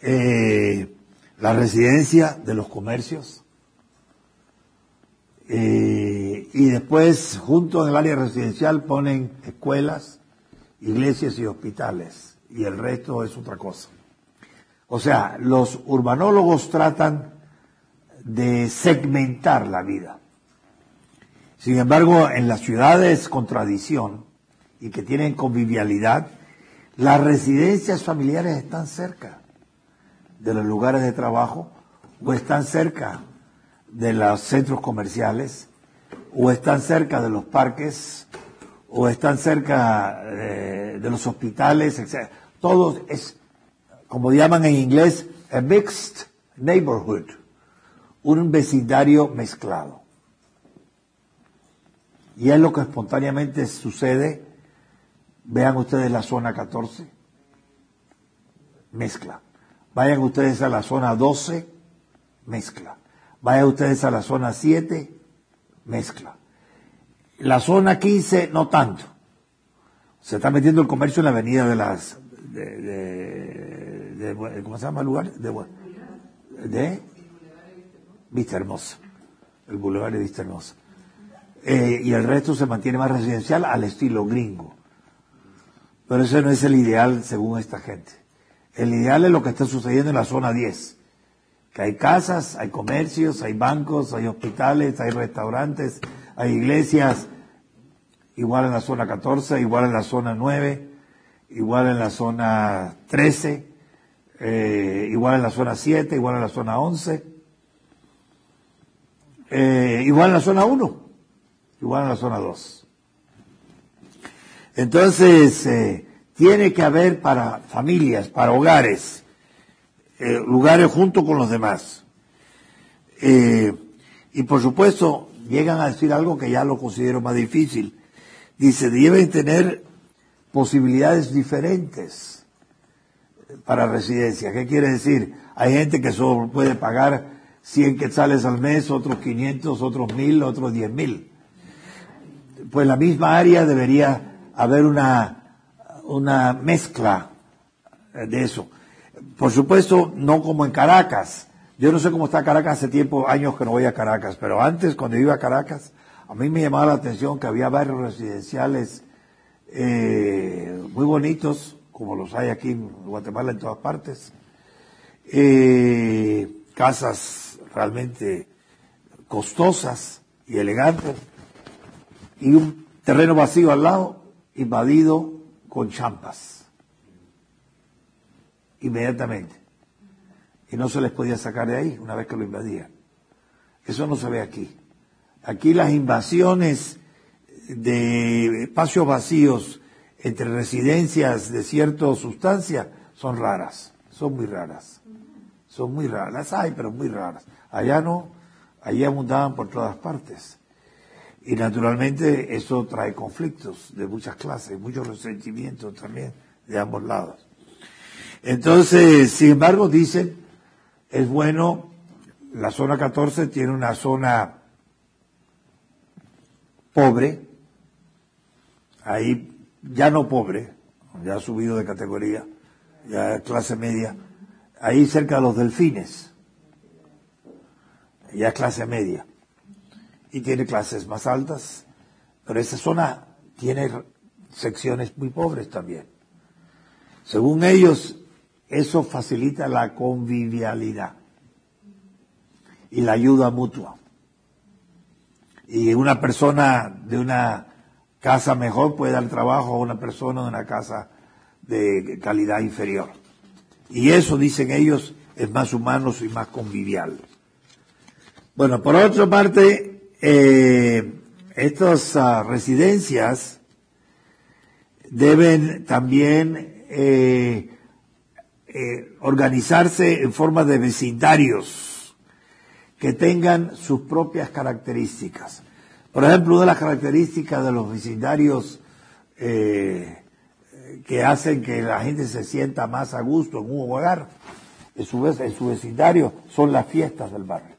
eh, la residencia de los comercios, eh, y después, junto en el área residencial, ponen escuelas, iglesias y hospitales. Y el resto es otra cosa. O sea, los urbanólogos tratan de segmentar la vida. Sin embargo, en las ciudades con tradición, y que tienen convivialidad, las residencias familiares están cerca de los lugares de trabajo o están cerca de los centros comerciales o están cerca de los parques o están cerca eh, de los hospitales, etc. Todo es, como llaman en inglés, a mixed neighborhood, un vecindario mezclado. Y es lo que espontáneamente sucede. Vean ustedes la zona 14, mezcla. Vayan ustedes a la zona 12, mezcla. Vayan ustedes a la zona 7, mezcla. La zona 15, no tanto. Se está metiendo el comercio en la avenida de las... De, ¿Cómo se llama el lugar? De, de Vista Hermosa. El Boulevard de Vista Hermosa. Eh, y el resto se mantiene más residencial al estilo gringo. Pero ese no es el ideal según esta gente. El ideal es lo que está sucediendo en la zona 10. Que hay casas, hay comercios, hay bancos, hay hospitales, hay restaurantes, hay iglesias, igual en la zona 14, igual en la zona 9, igual en la zona 13, eh, igual en la zona 7, igual en la zona 11, eh, igual en la zona 1, igual en la zona 2. Entonces, eh, tiene que haber para familias, para hogares, lugares junto con los demás. y por supuesto, llegan a decir algo que ya lo considero más difícil. Dice, deben tener posibilidades diferentes para residencia. ¿Qué quiere decir? Hay gente que solo puede pagar 100 quetzales al mes, otros 500, otros 1000, otros 10 mil. Pues la misma área debería haber una, una mezcla de eso. Por supuesto, no como en Caracas, yo no sé cómo está Caracas hace tiempo, años que no voy a Caracas, pero antes, cuando iba a Caracas, a mí me llamaba la atención que había barrios residenciales eh, muy bonitos, como los hay aquí en Guatemala en todas partes, eh, casas realmente costosas y elegantes, y un terreno vacío al lado, invadido con champas, inmediatamente y no se les podía sacar de ahí una vez que lo invadían. Eso no se ve aquí. Aquí las invasiones de espacios vacíos entre residencias de cierta sustancia son raras, son muy raras. Son muy raras. Las hay, pero muy raras. Allá no, allá abundaban por todas partes. Y naturalmente eso trae conflictos de muchas clases, muchos resentimientos también de ambos lados. Entonces, sin embargo, dicen es bueno, la zona 14 tiene una zona pobre, ahí ya no pobre, ya ha subido de categoría, ya clase media, ahí cerca de los delfines, ya es clase media, y tiene clases más altas, pero esa zona tiene secciones muy pobres también. Según ellos, eso facilita la convivialidad y la ayuda mutua. Y una persona de una casa mejor puede dar trabajo a una persona de una casa de calidad inferior. Y eso, dicen ellos, es más humano y más convivial. Bueno, por otra parte, eh, estas ah, residencias deben también eh, eh, organizarse en forma de vecindarios que tengan sus propias características. Por ejemplo, una de las características de los vecindarios eh, que hacen que la gente se sienta más a gusto en un hogar, en su, vecindario, son las fiestas del barrio.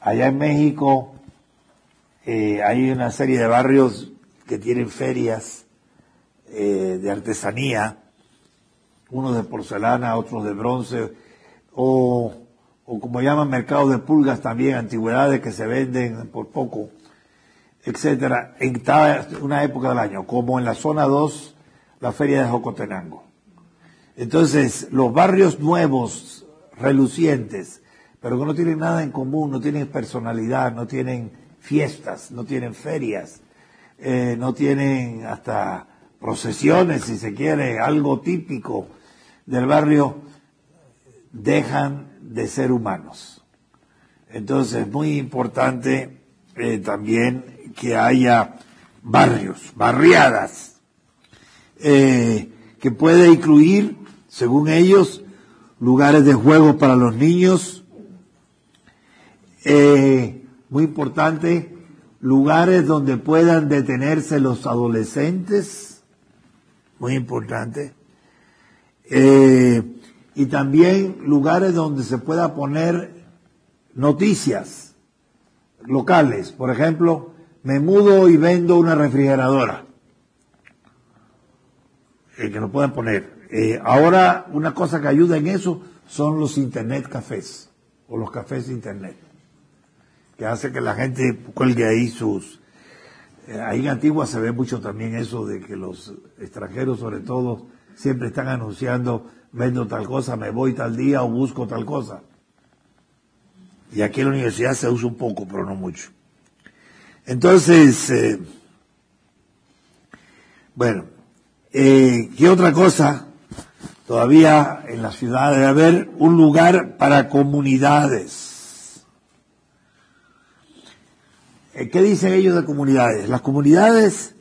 Allá en México eh, hay una serie de barrios que tienen ferias de artesanía unos de porcelana, otros de bronce, o, o como llaman mercado de pulgas también, antigüedades que se venden por poco, etcétera, en una época del año, como en la zona 2, la feria de Jocotenango. Entonces, los barrios nuevos, relucientes, pero que no tienen nada en común, no tienen personalidad, no tienen fiestas, no tienen ferias, eh, no tienen hasta procesiones, si se quiere, algo típico del barrio, dejan de ser humanos. Entonces es muy importante eh, también que haya barrios, barriadas, eh, que puede incluir, según ellos, lugares de juego para los niños, eh, muy importante, lugares donde puedan detenerse los adolescentes, muy importante, eh, y también lugares donde se pueda poner noticias locales, por ejemplo, me mudo y vendo una refrigeradora, eh, que lo puedan poner. Eh, ahora, una cosa que ayuda en eso son los internet cafés, o los cafés de internet que hace que la gente cuelgue ahí sus... Eh, ahí en Antigua se ve mucho también eso de que los extranjeros, sobre todo, siempre están anunciando, vendo tal cosa, me voy tal día o busco tal cosa. Y aquí en la universidad se usa un poco, pero no mucho. Entonces, eh, bueno, eh, ¿qué otra cosa? Todavía en la ciudad debe haber un lugar para comunidades. Eh, ¿Qué dicen ellos de comunidades? Las comunidades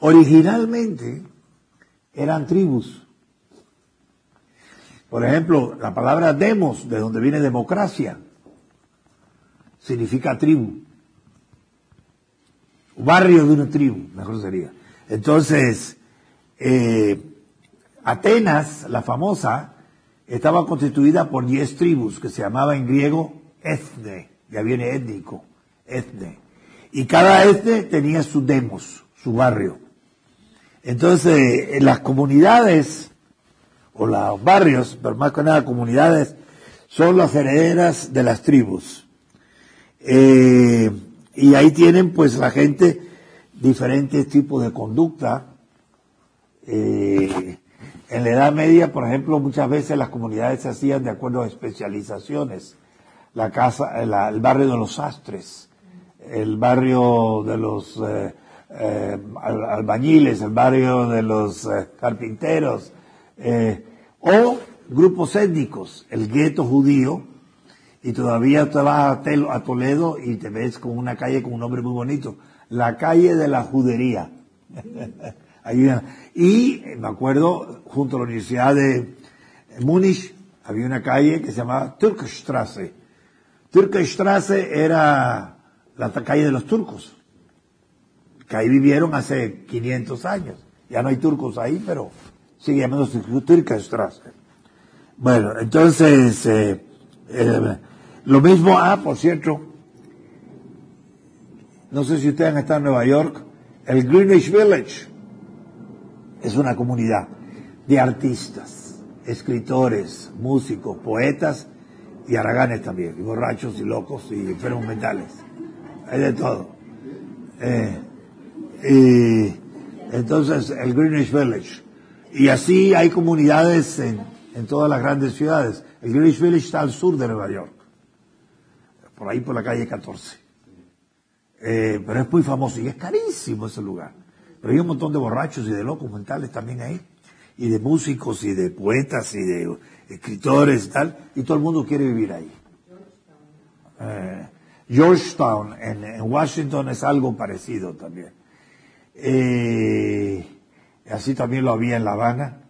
originalmente eran tribus. Por ejemplo, la palabra demos, de donde viene democracia, significa tribu. Barrio de una tribu, mejor sería. Entonces, eh, Atenas, la famosa, estaba constituida por diez tribus, que se llamaba en griego etne, ya viene étnico etne. Y cada etne tenía su demos, su barrio. Entonces, en las comunidades, o los barrios, pero más que nada comunidades, son las herederas de las tribus. Eh, y ahí tienen pues la gente diferentes tipos de conducta. Eh, en la Edad Media, por ejemplo, muchas veces las comunidades se hacían de acuerdo a especializaciones. La casa, el barrio de los sastres, el barrio de los eh, eh, albañiles, el barrio de los eh, carpinteros, o grupos étnicos, el gueto judío, y todavía te vas a, Toledo y te ves con una calle con un nombre muy bonito, la calle de la judería. y me acuerdo, junto a la Universidad de Múnich, había una calle que se llamaba Türkstrasse. Türkstrasse era la calle de los turcos, que ahí vivieron hace 500 años. Ya no hay turcos ahí, pero sigue llamándose Turkenstrasse. Bueno, entonces, eh, eh, lo mismo, ah, por cierto, no sé si ustedes han estado en Nueva York, el Greenwich Village es una comunidad de artistas, escritores, músicos, poetas y haraganes también, borrachos y locos y enfermos mentales hay de todo. Eh, y entonces el Greenwich Village. Y así hay comunidades en, en todas las grandes ciudades. El Greenwich Village está al sur de Nueva York, por ahí por la calle 14. Eh, pero es muy famoso y es carísimo ese lugar. Pero hay un montón de borrachos y de locos mentales también ahí, y de músicos y de poetas y de escritores y tal, y todo el mundo quiere vivir ahí. Eh, Georgetown en, Washington es algo parecido también. Eh, así también lo había en La Habana,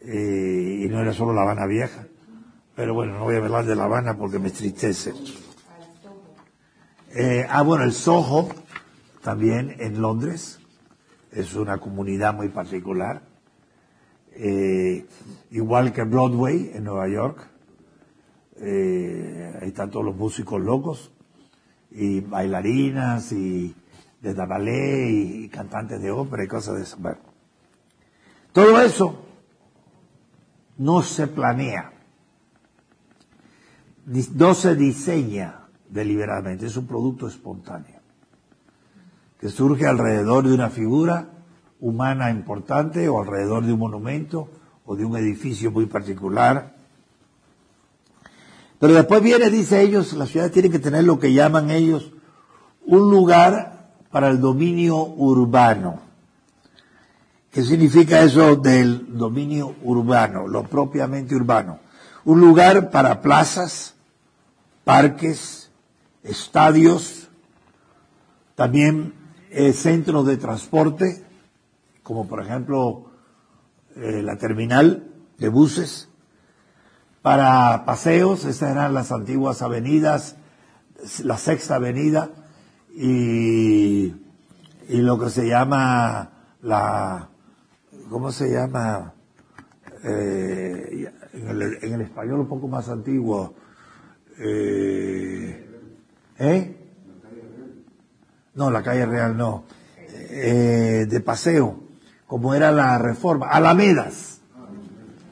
eh, y no era solo La Habana vieja. Pero bueno, no voy a hablar de La Habana porque me tristece. Eh, ah, bueno, el Soho, también en Londres, es una comunidad muy particular. igual que Broadway en Nueva York. ahí están todos los músicos locos y bailarinas y de ballet y, cantantes de ópera y cosas de eso. todo eso no se planea, no se diseña deliberadamente, es un producto espontáneo, que surge alrededor de una figura humana importante o alrededor de un monumento o de un edificio muy particular pero después viene, dice ellos, la ciudad tiene que tener lo que llaman ellos un lugar para el dominio urbano. ¿Qué significa eso del dominio urbano, lo propiamente urbano? Un lugar para plazas, parques, estadios, también eh, centros de transporte, como por ejemplo eh, la terminal de buses, para paseos, esas eran las antiguas avenidas, la sexta avenida y, y lo que se llama la, ¿cómo se llama? Eh, en, el, en, el, español un poco más antiguo. Eh, ¿Eh? No, la calle Real no. Eh, de paseo, como era la reforma. Alamedas.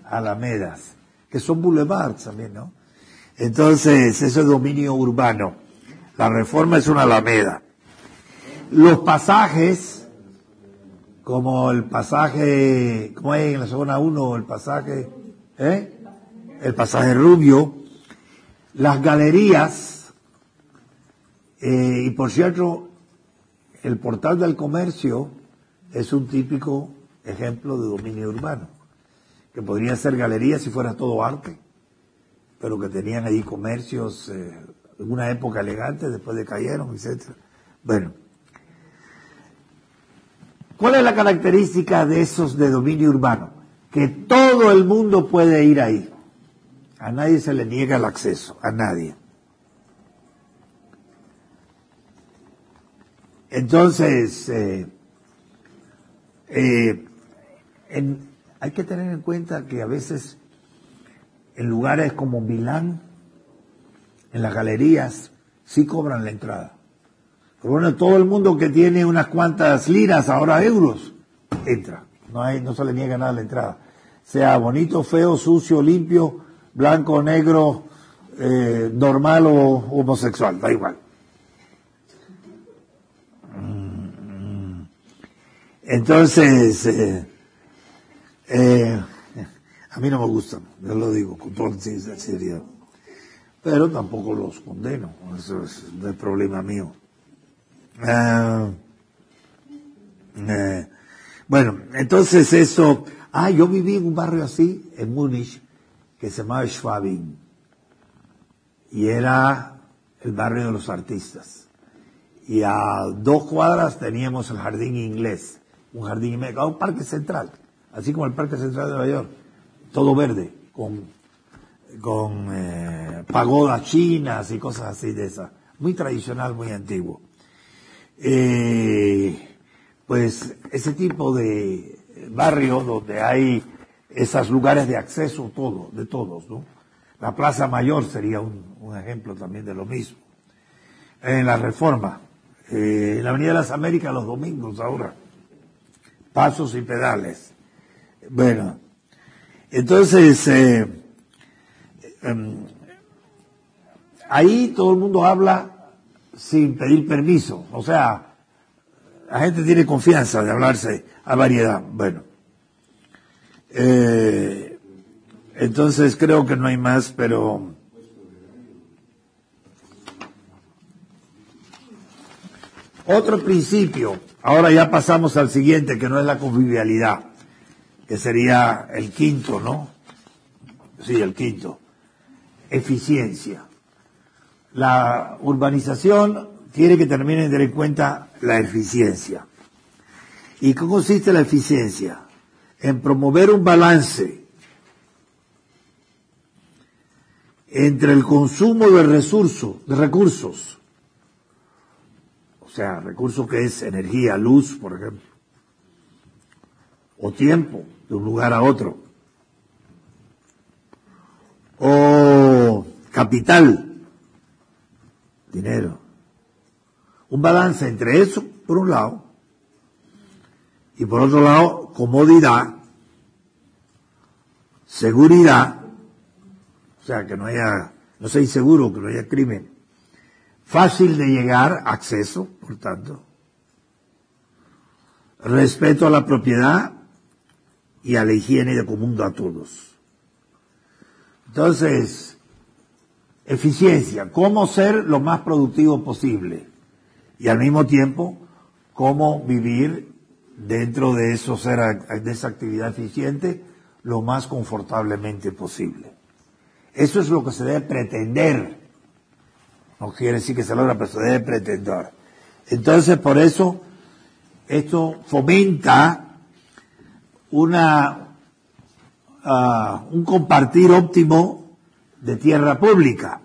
Alamedas. Que son boulevards también, ¿no? Entonces, eso es dominio urbano. La reforma es una alameda. Los pasajes, como el pasaje, como hay en la zona 1, el pasaje, ¿eh? El pasaje rubio, las galerías, eh, y por cierto, el portal del comercio es un típico ejemplo de dominio urbano, que podría ser galería si fuera todo arte, pero que tenían ahí comercios eh, en una época elegante, después decayeron, etc. Bueno, ¿cuál es la característica de esos de dominio urbano? Que todo el mundo puede ir ahí. A nadie se le niega el acceso, a nadie. Entonces, eh, eh, en, hay que tener en cuenta que a veces en lugares como Milán, en las galerías, sí cobran la entrada. Pero bueno, todo el mundo que tiene unas cuantas liras, ahora euros, entra. No, hay, no se le niega nada la entrada. Sea bonito, feo, sucio, limpio, blanco, negro, eh, normal o homosexual, da igual. Entonces, eh, eh, a mí no me gustan, yo lo digo con toda sinceridad. Pero tampoco los condeno, eso es el problema mío. Uh, eh, bueno, entonces eso, ah, yo viví en un barrio así, en Múnich, que se llamaba Schwabing, y era el barrio de los artistas. Y a dos cuadras teníamos el jardín inglés un jardín inmenso, un parque central, así como el Parque Central de Nueva York, todo verde, con, con eh, pagodas chinas y cosas así de esas. Muy tradicional, muy antiguo. Eh, pues ese tipo de barrio donde hay esos lugares de acceso todo, de todos, ¿no? La Plaza Mayor sería un, un ejemplo también de lo mismo. En la Reforma, eh, en la Avenida de las Américas los domingos ahora pasos y pedales. Bueno, entonces, em, ahí todo el mundo habla sin pedir permiso, o sea, la gente tiene confianza de hablarse a variedad. Bueno, eh, entonces creo que no hay más, pero... Otro principio Ahora ya pasamos al siguiente, que no es la convivialidad, que sería el quinto, ¿no? Sí, el quinto. Eficiencia. La urbanización tiene que también tener en cuenta la eficiencia. ¿Y cómo consiste la eficiencia? En promover un balance entre el consumo de recursos, de recursos o sea, recurso que es energía, luz, por ejemplo, o tiempo de un lugar a otro, o capital, dinero. Un balance entre eso, por un lado, y por otro lado, comodidad, seguridad, o sea, que no haya, no sea inseguro, que no haya crimen, fácil de llegar, acceso, por tanto, respeto a la propiedad y a la higiene de común a todos. Entonces, eficiencia, cómo ser lo más productivo posible y al mismo tiempo cómo vivir dentro de, eso, de esa actividad eficiente lo más confortablemente posible. Eso es lo que se debe pretender. No quiere decir que se logra, pero se debe pretender. Entonces, por eso, esto fomenta una, un compartir óptimo de tierra pública,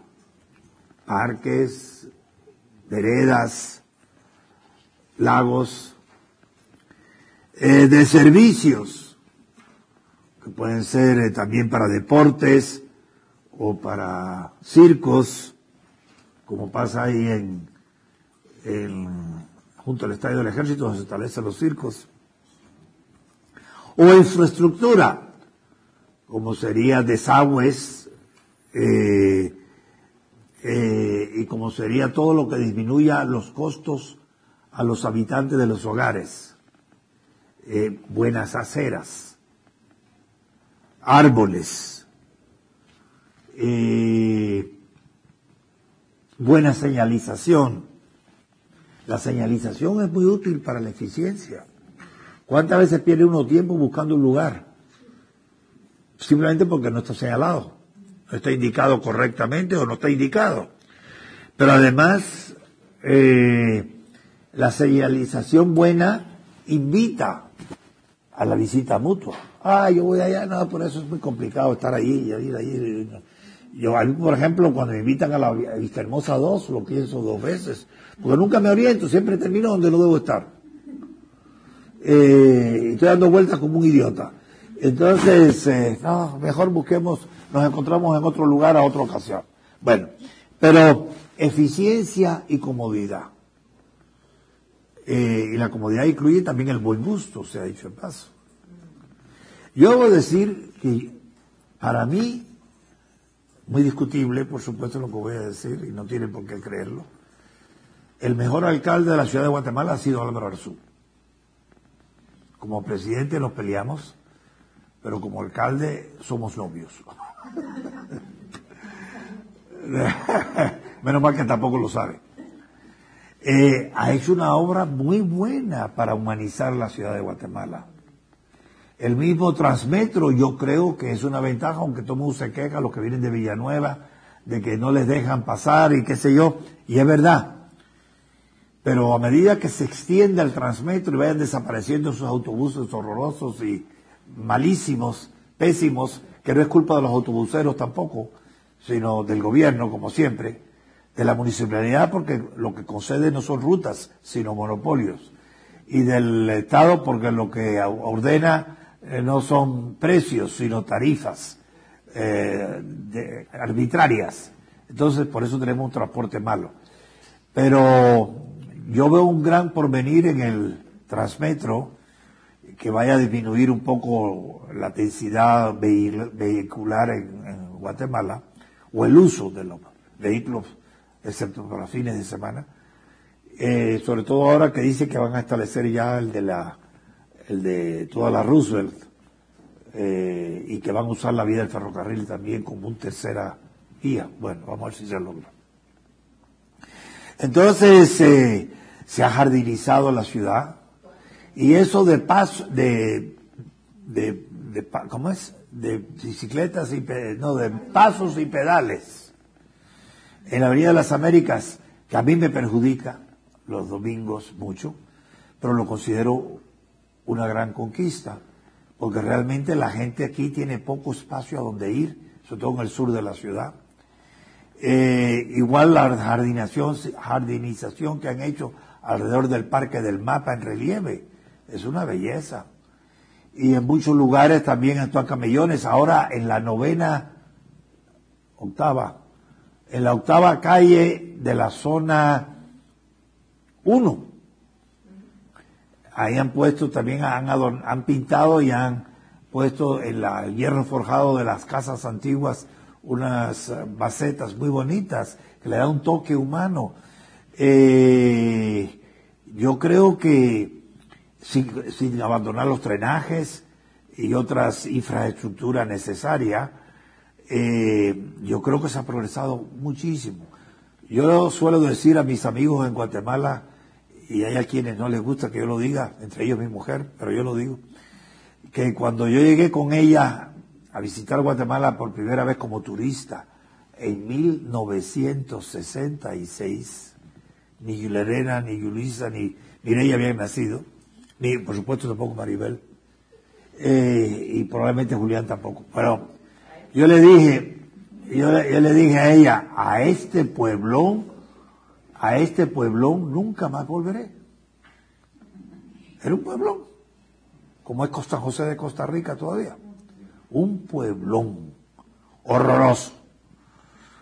parques, veredas, lagos, eh, de servicios, que pueden ser eh, también para deportes o para circos, como pasa ahí en, junto al estadio del ejército donde se establecen los circos, o infraestructura, como sería desagües, eh, y como sería todo lo que disminuya los costos a los habitantes de los hogares eh, buenas aceras, árboles, eh, buena señalización. La señalización es muy útil para la eficiencia. ¿Cuántas veces pierde uno tiempo buscando un lugar? Simplemente porque no está señalado, no está indicado correctamente o no está indicado. Pero además, eh, la señalización buena invita a la visita mutua. Ah, yo voy allá, no, por eso es muy complicado estar ahí y ir ahí. Yo, por ejemplo, cuando me invitan a la Vista Hermosa 2, lo pienso dos veces, porque nunca me oriento, siempre termino donde no debo estar. Eh, estoy dando vueltas como un idiota. Entonces, eh, no, mejor busquemos, nos encontramos en otro lugar a otra ocasión. Bueno, pero eficiencia y comodidad. Eh, y la comodidad incluye también el buen gusto, se ha dicho en paso. Yo debo decir que para mí, muy discutible, por supuesto, lo que voy a decir, y no tienen por qué creerlo, el mejor alcalde de la ciudad de Guatemala ha sido Álvaro Arzú. Como presidente nos peleamos, pero como alcalde somos novios. Menos mal que tampoco lo sabe. Eh, ha hecho una obra muy buena para humanizar la ciudad de Guatemala. El mismo Transmetro yo creo que es una ventaja, aunque todo mundo se queja, los que vienen de Villanueva, de que no les dejan pasar y qué sé yo, y es verdad. Pero a medida que se extiende el Transmetro y vayan desapareciendo esos autobuses horrorosos y malísimos, pésimos, que no es culpa de los autobuseros tampoco, sino del gobierno, como siempre, de la municipalidad porque lo que concede no son rutas, sino monopolios, y del Estado porque lo que ordena eh, no son precios, sino tarifas eh, arbitrarias. Entonces, por eso tenemos un transporte malo. Pero yo veo un gran porvenir en el Transmetro que vaya a disminuir un poco la densidad vehicular en, Guatemala o el uso de los vehículos excepto para fines de semana. Eh, sobre todo ahora que dice que van a establecer ya el de la, el de toda la Roosevelt, eh, y que van a usar la vía del ferrocarril también como un tercera vía. Bueno, vamos a ver si se logra. Entonces, eh, se ha jardinizado la ciudad, y eso de paso, de, de, de, ¿cómo es? De bicicletas y, no, de pasos y pedales en la Avenida de las Américas, que a mí me perjudica los domingos mucho, pero lo considero una gran conquista, porque realmente la gente aquí tiene poco espacio a donde ir, sobre todo en el sur de la ciudad. Eh, igual la jardinación, jardinización que han hecho alrededor del Parque del Mapa en relieve, es una belleza. Y en muchos lugares también en camellones, ahora en la novena, octava, en la octava calle de la zona 1. Ahí han puesto también, han, han pintado y han puesto en el hierro forjado de las casas antiguas unas macetas muy bonitas que le da un toque humano. Eh, yo creo que sin, abandonar los trenajes y otras infraestructuras necesarias, eh, yo creo que se ha progresado muchísimo. Yo suelo decir a mis amigos en Guatemala y hay a quienes no les gusta que yo lo diga, entre ellos mi mujer, pero yo lo digo, que cuando yo llegué con ella a visitar Guatemala por primera vez como turista en 1966, ni Lorena, ni Yulisa, ni Mireia habían nacido, ni por supuesto tampoco Maribel, eh, y probablemente Julián tampoco. Pero yo le dije, yo, yo le dije a ella, a este pueblón, a este pueblón nunca más volveré. Era un pueblón, como es Costa José de Costa Rica todavía. Un pueblón horroroso.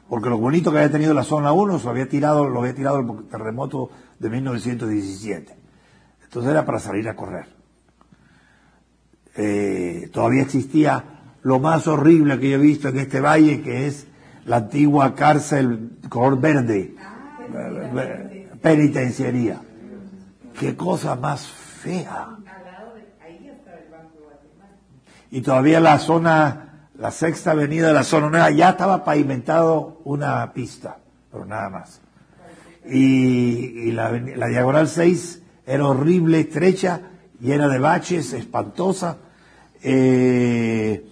Porque lo bonito que había tenido la zona 1 lo había tirado, lo había tirado el terremoto de 1917. Entonces era para salir a correr. Eh, todavía existía lo más horrible que yo he visto en este valle, que es la antigua cárcel color verde, penitenciaría. Qué cosa más fea. Y todavía la zona, la sexta avenida de la zona nueva, ya estaba pavimentado una pista, pero nada más. Y, la, diagonal 6 era horrible, estrecha, llena de baches, espantosa. Eh,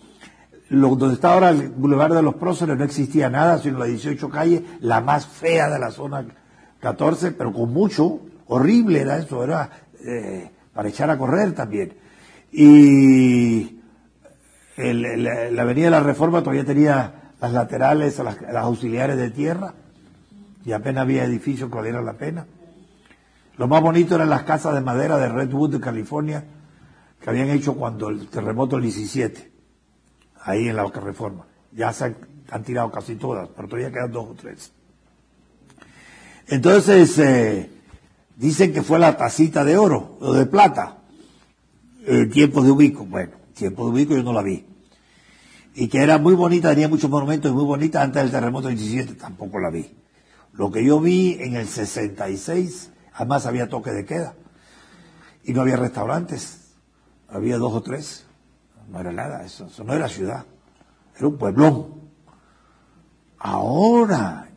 donde está ahora el Boulevard de los Próceres no existía nada, sino la 18 calle, la más fea de la zona 14, pero con mucho, horrible era eso, era eh, para echar a correr también. Y la Avenida de la Reforma todavía tenía las laterales, las, las auxiliares de tierra, y apenas había edificios que valieran la pena. Lo más bonito eran las casas de madera de Redwood de California, que habían hecho cuando el terremoto del 17 ahí en la reforma. Ya se han, tirado casi todas, pero todavía quedan dos o tres. Entonces, eh, dicen que fue la tacita de oro o de plata. en tiempos de Ubico, bueno, tiempo de Ubico yo no la vi. Y que era muy bonita, tenía muchos monumentos y muy bonita antes del terremoto del 17, tampoco la vi. Lo que yo vi en el 66, además había toque de queda. Y no había restaurantes, había dos o tres no era nada, eso, eso no era ciudad, era un pueblón. Ahora,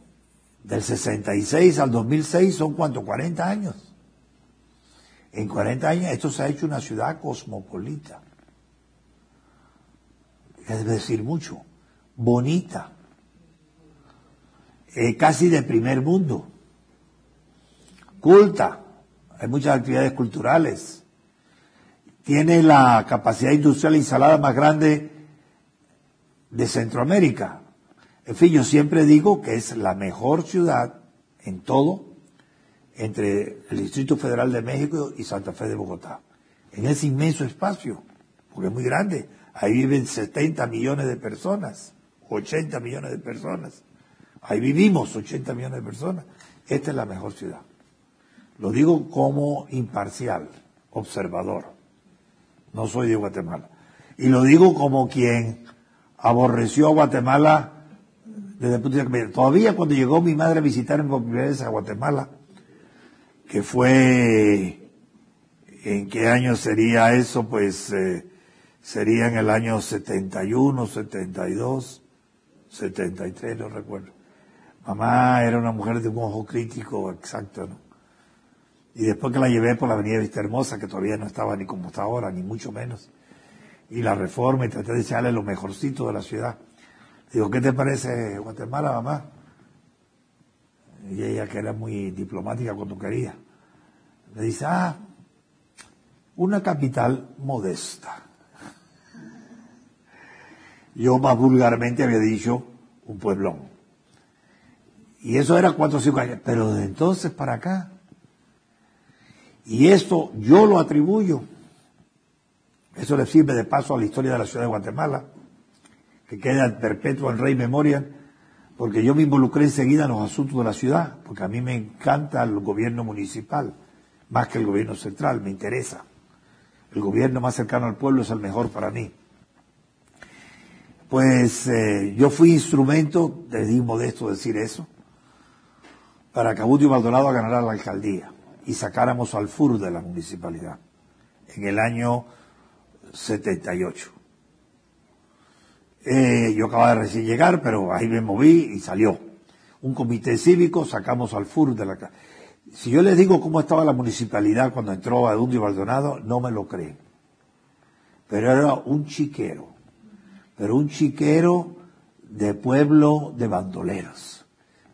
del 66 al 2006 son cuánto, 40 años. En 40 años esto se ha hecho una ciudad cosmopolita. Es decir mucho. Bonita. Eh, casi de primer mundo. Culta. Hay muchas actividades culturales tiene la capacidad industrial instalada más grande de Centroamérica. En fin, yo siempre digo que es la mejor ciudad en todo entre el Distrito Federal de México y Santa Fe de Bogotá. En ese inmenso espacio, porque es muy grande. Ahí viven 70 millones de personas, 80 millones de personas. Ahí vivimos 80 millones de personas. Esta es la mejor ciudad. Lo digo como imparcial, observador no soy de Guatemala. Y lo digo como quien aborreció a Guatemala desde el punto de vista Todavía cuando llegó mi madre a visitarme por primera vez a Guatemala, que fue, ¿en qué año sería eso? Pues eh, sería en el año 71, 72, 73, no recuerdo. Mamá era una mujer de un ojo crítico exacto, ¿no? Y después que la llevé por la avenida Vista Hermosa, que todavía no estaba ni como está ahora, ni mucho menos, y la reforma y traté de echarle lo mejorcito de la ciudad. Digo, ¿qué te parece Guatemala, mamá? Y ella, que era muy diplomática cuando quería, me dice, ah, una capital modesta. Yo más vulgarmente había dicho un pueblón. Y eso era cuatro o cinco años. Pero de entonces para acá, y esto yo lo atribuyo, eso le sirve de paso a la historia de la ciudad de Guatemala, que queda perpetua en Rey Memoria, porque yo me involucré enseguida en los asuntos de la ciudad, porque a mí me encanta el gobierno municipal, más que el gobierno central, me interesa. El gobierno más cercano al pueblo es el mejor para mí. Pues eh, yo fui instrumento, de modesto decir eso, para que Abudio Maldonado ganara la alcaldía y sacáramos al FUR de la municipalidad en el año 78. Eh, yo acababa de recién llegar, pero ahí me moví y salió. Un comité cívico, sacamos al FUR de la Si yo les digo cómo estaba la municipalidad cuando entró Adundio Maldonado, no me lo creen. Pero era un chiquero. Pero un chiquero de pueblo de bandoleros.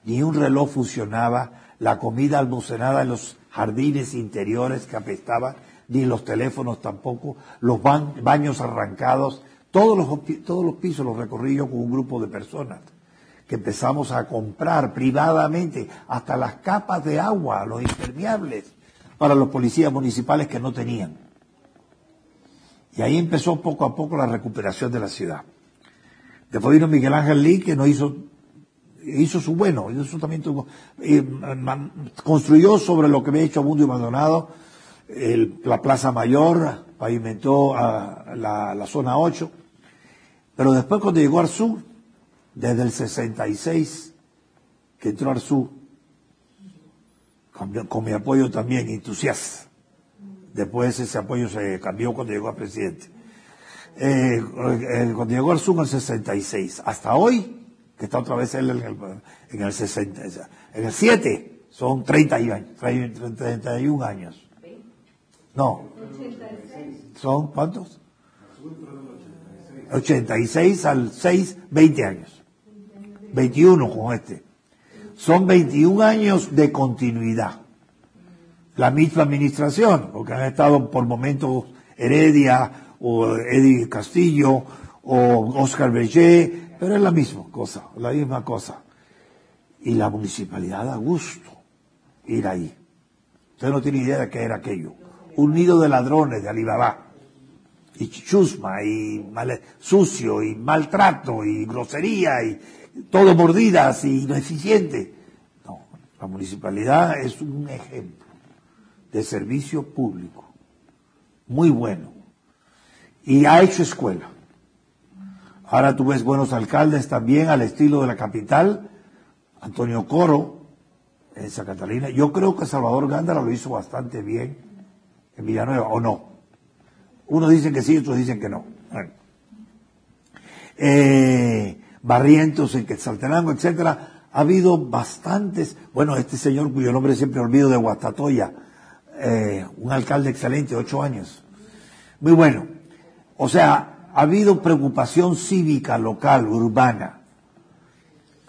Ni un reloj funcionaba, la comida almacenada en los jardines interiores que apestaban, ni los teléfonos tampoco, los baños arrancados, todos los, todos los pisos los recorrí yo con un grupo de personas que empezamos a comprar privadamente hasta las capas de agua, los impermeables, para los policías municipales que no tenían. Y ahí empezó poco a poco la recuperación de la ciudad. Después vino Miguel Ángel Lee, que nos hizo, hizo su bueno, hizo eh, construyó sobre lo que había hecho Mundo y Maldonado, la Plaza Mayor, pavimentó la, zona 8, pero después cuando llegó sur, desde el 66 que entró Arzú, con, con mi apoyo también entusiasta. Después ese apoyo se cambió cuando llegó a presidente. Eh, eh, cuando llegó Arzú en el 66, hasta hoy, que está otra vez él en el, en el 60, en el 7, son 30 años, 31 años. No. ¿Son cuántos? 86 al 6, 20 años. 21 con este. Son 21 años de continuidad. La misma administración, porque han estado por momentos Heredia o Eddie Castillo o Oscar Bellé, pero es la misma cosa, la misma cosa. Y la municipalidad da gusto ir ahí. Usted no tiene idea de qué era aquello. Un nido de ladrones de Alibaba. Y chusma, y sucio, y maltrato, y grosería, y, todo mordidas y ineficiente. No, la municipalidad es un ejemplo de servicio público, muy bueno, y ha hecho escuela. Ahora tú ves buenos alcaldes también al estilo de la capital, Antonio Coro, en Santa Catalina. Yo creo que Salvador Gándara lo hizo bastante bien en Villanueva, ¿o no? Unos dicen que sí, otros dicen que no. Eh, Barrientos, en Quetzaltenango, etcétera, ha habido bastantes, bueno, este señor cuyo nombre siempre olvido de Guastatoya, eh, un alcalde excelente, ocho años. Muy bueno. O sea, ha habido preocupación cívica local, urbana,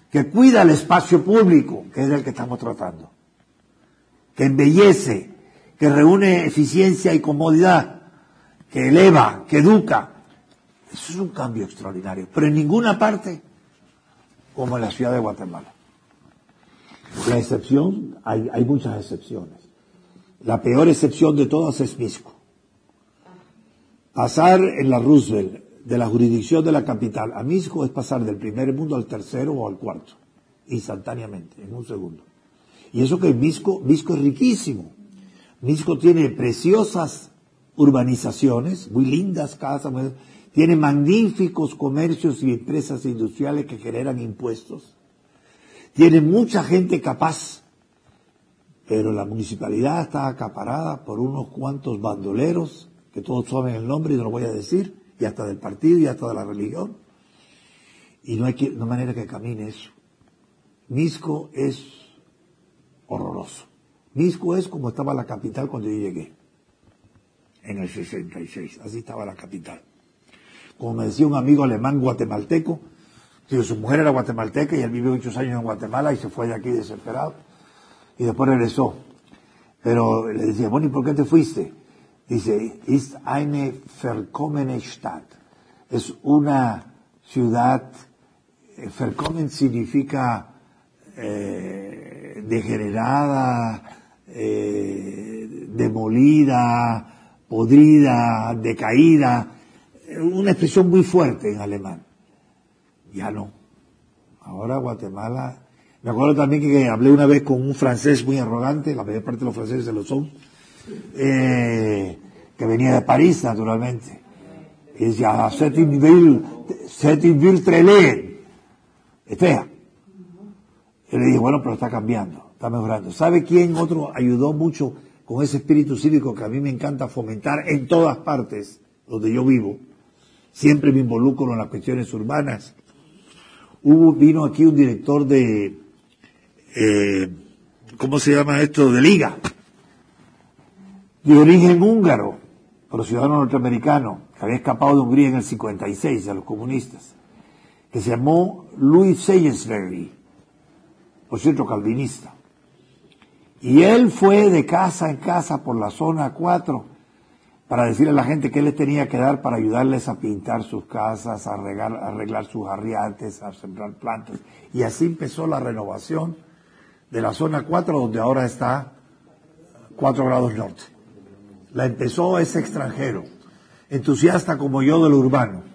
que cuida el espacio público, que es el que estamos tratando, que embellece, que reúne eficiencia y comodidad, que eleva, que educa. Eso es un cambio extraordinario. Pero en ninguna parte como en la ciudad de Guatemala. La excepción, hay, hay muchas excepciones. La peor excepción de todas es Misco. Pasar en la Roosevelt de la jurisdicción de la capital a Misco es pasar del primer mundo al tercero o al cuarto, instantáneamente, en un segundo. Y eso que Misco, Misco es riquísimo. Misco tiene preciosas urbanizaciones, muy lindas casas, tiene magníficos comercios y empresas industriales que generan impuestos. Tiene mucha gente capaz, pero la municipalidad está acaparada por unos cuantos bandoleros, que todos saben el nombre y no lo voy a decir, y hasta del partido y hasta de la religión. Y no hay, que, no manera que camine eso. Misco es horroroso. Misco es como estaba la capital cuando yo llegué, en el 66. Así estaba la capital como me decía un amigo alemán guatemalteco, su mujer era guatemalteca y él vivió muchos años en Guatemala y se fue de aquí desesperado. Y después regresó. Pero le decía, bueno, ¿y por qué te fuiste? Dice, ist eine verkommene Stadt. Es una ciudad, verkommen eh, significa eh, degenerada, eh, demolida, podrida, decaída una expresión muy fuerte en alemán. Ya no. Ahora Guatemala. Me acuerdo también que hablé una vez con un francés muy arrogante, la mayor parte de los franceses lo son, eh, que venía de París, naturalmente. Y decía, c'est une ville, c'est une ville très Es fea. Y le dije, bueno, pero está cambiando, está mejorando. ¿Sabe quién otro ayudó mucho con ese espíritu cívico que a mí me encanta fomentar en todas partes donde yo vivo? siempre me involucro en las cuestiones urbanas. Hubo, vino aquí un director de, eh, ¿cómo se llama esto? De liga. De origen húngaro, pero ciudadano norteamericano, que había escapado de Hungría en el 56 a los comunistas, que se llamó Louis Seyensbury, por cierto, calvinista. Y él fue de casa en casa por la zona 4 para decirle a la gente que él les tenía que dar para ayudarles a pintar sus casas, a arreglar, a arreglar sus arriates, a sembrar plantas. Y así empezó la renovación de la zona 4, donde ahora está 4 grados norte. La empezó ese extranjero, entusiasta como yo de lo urbano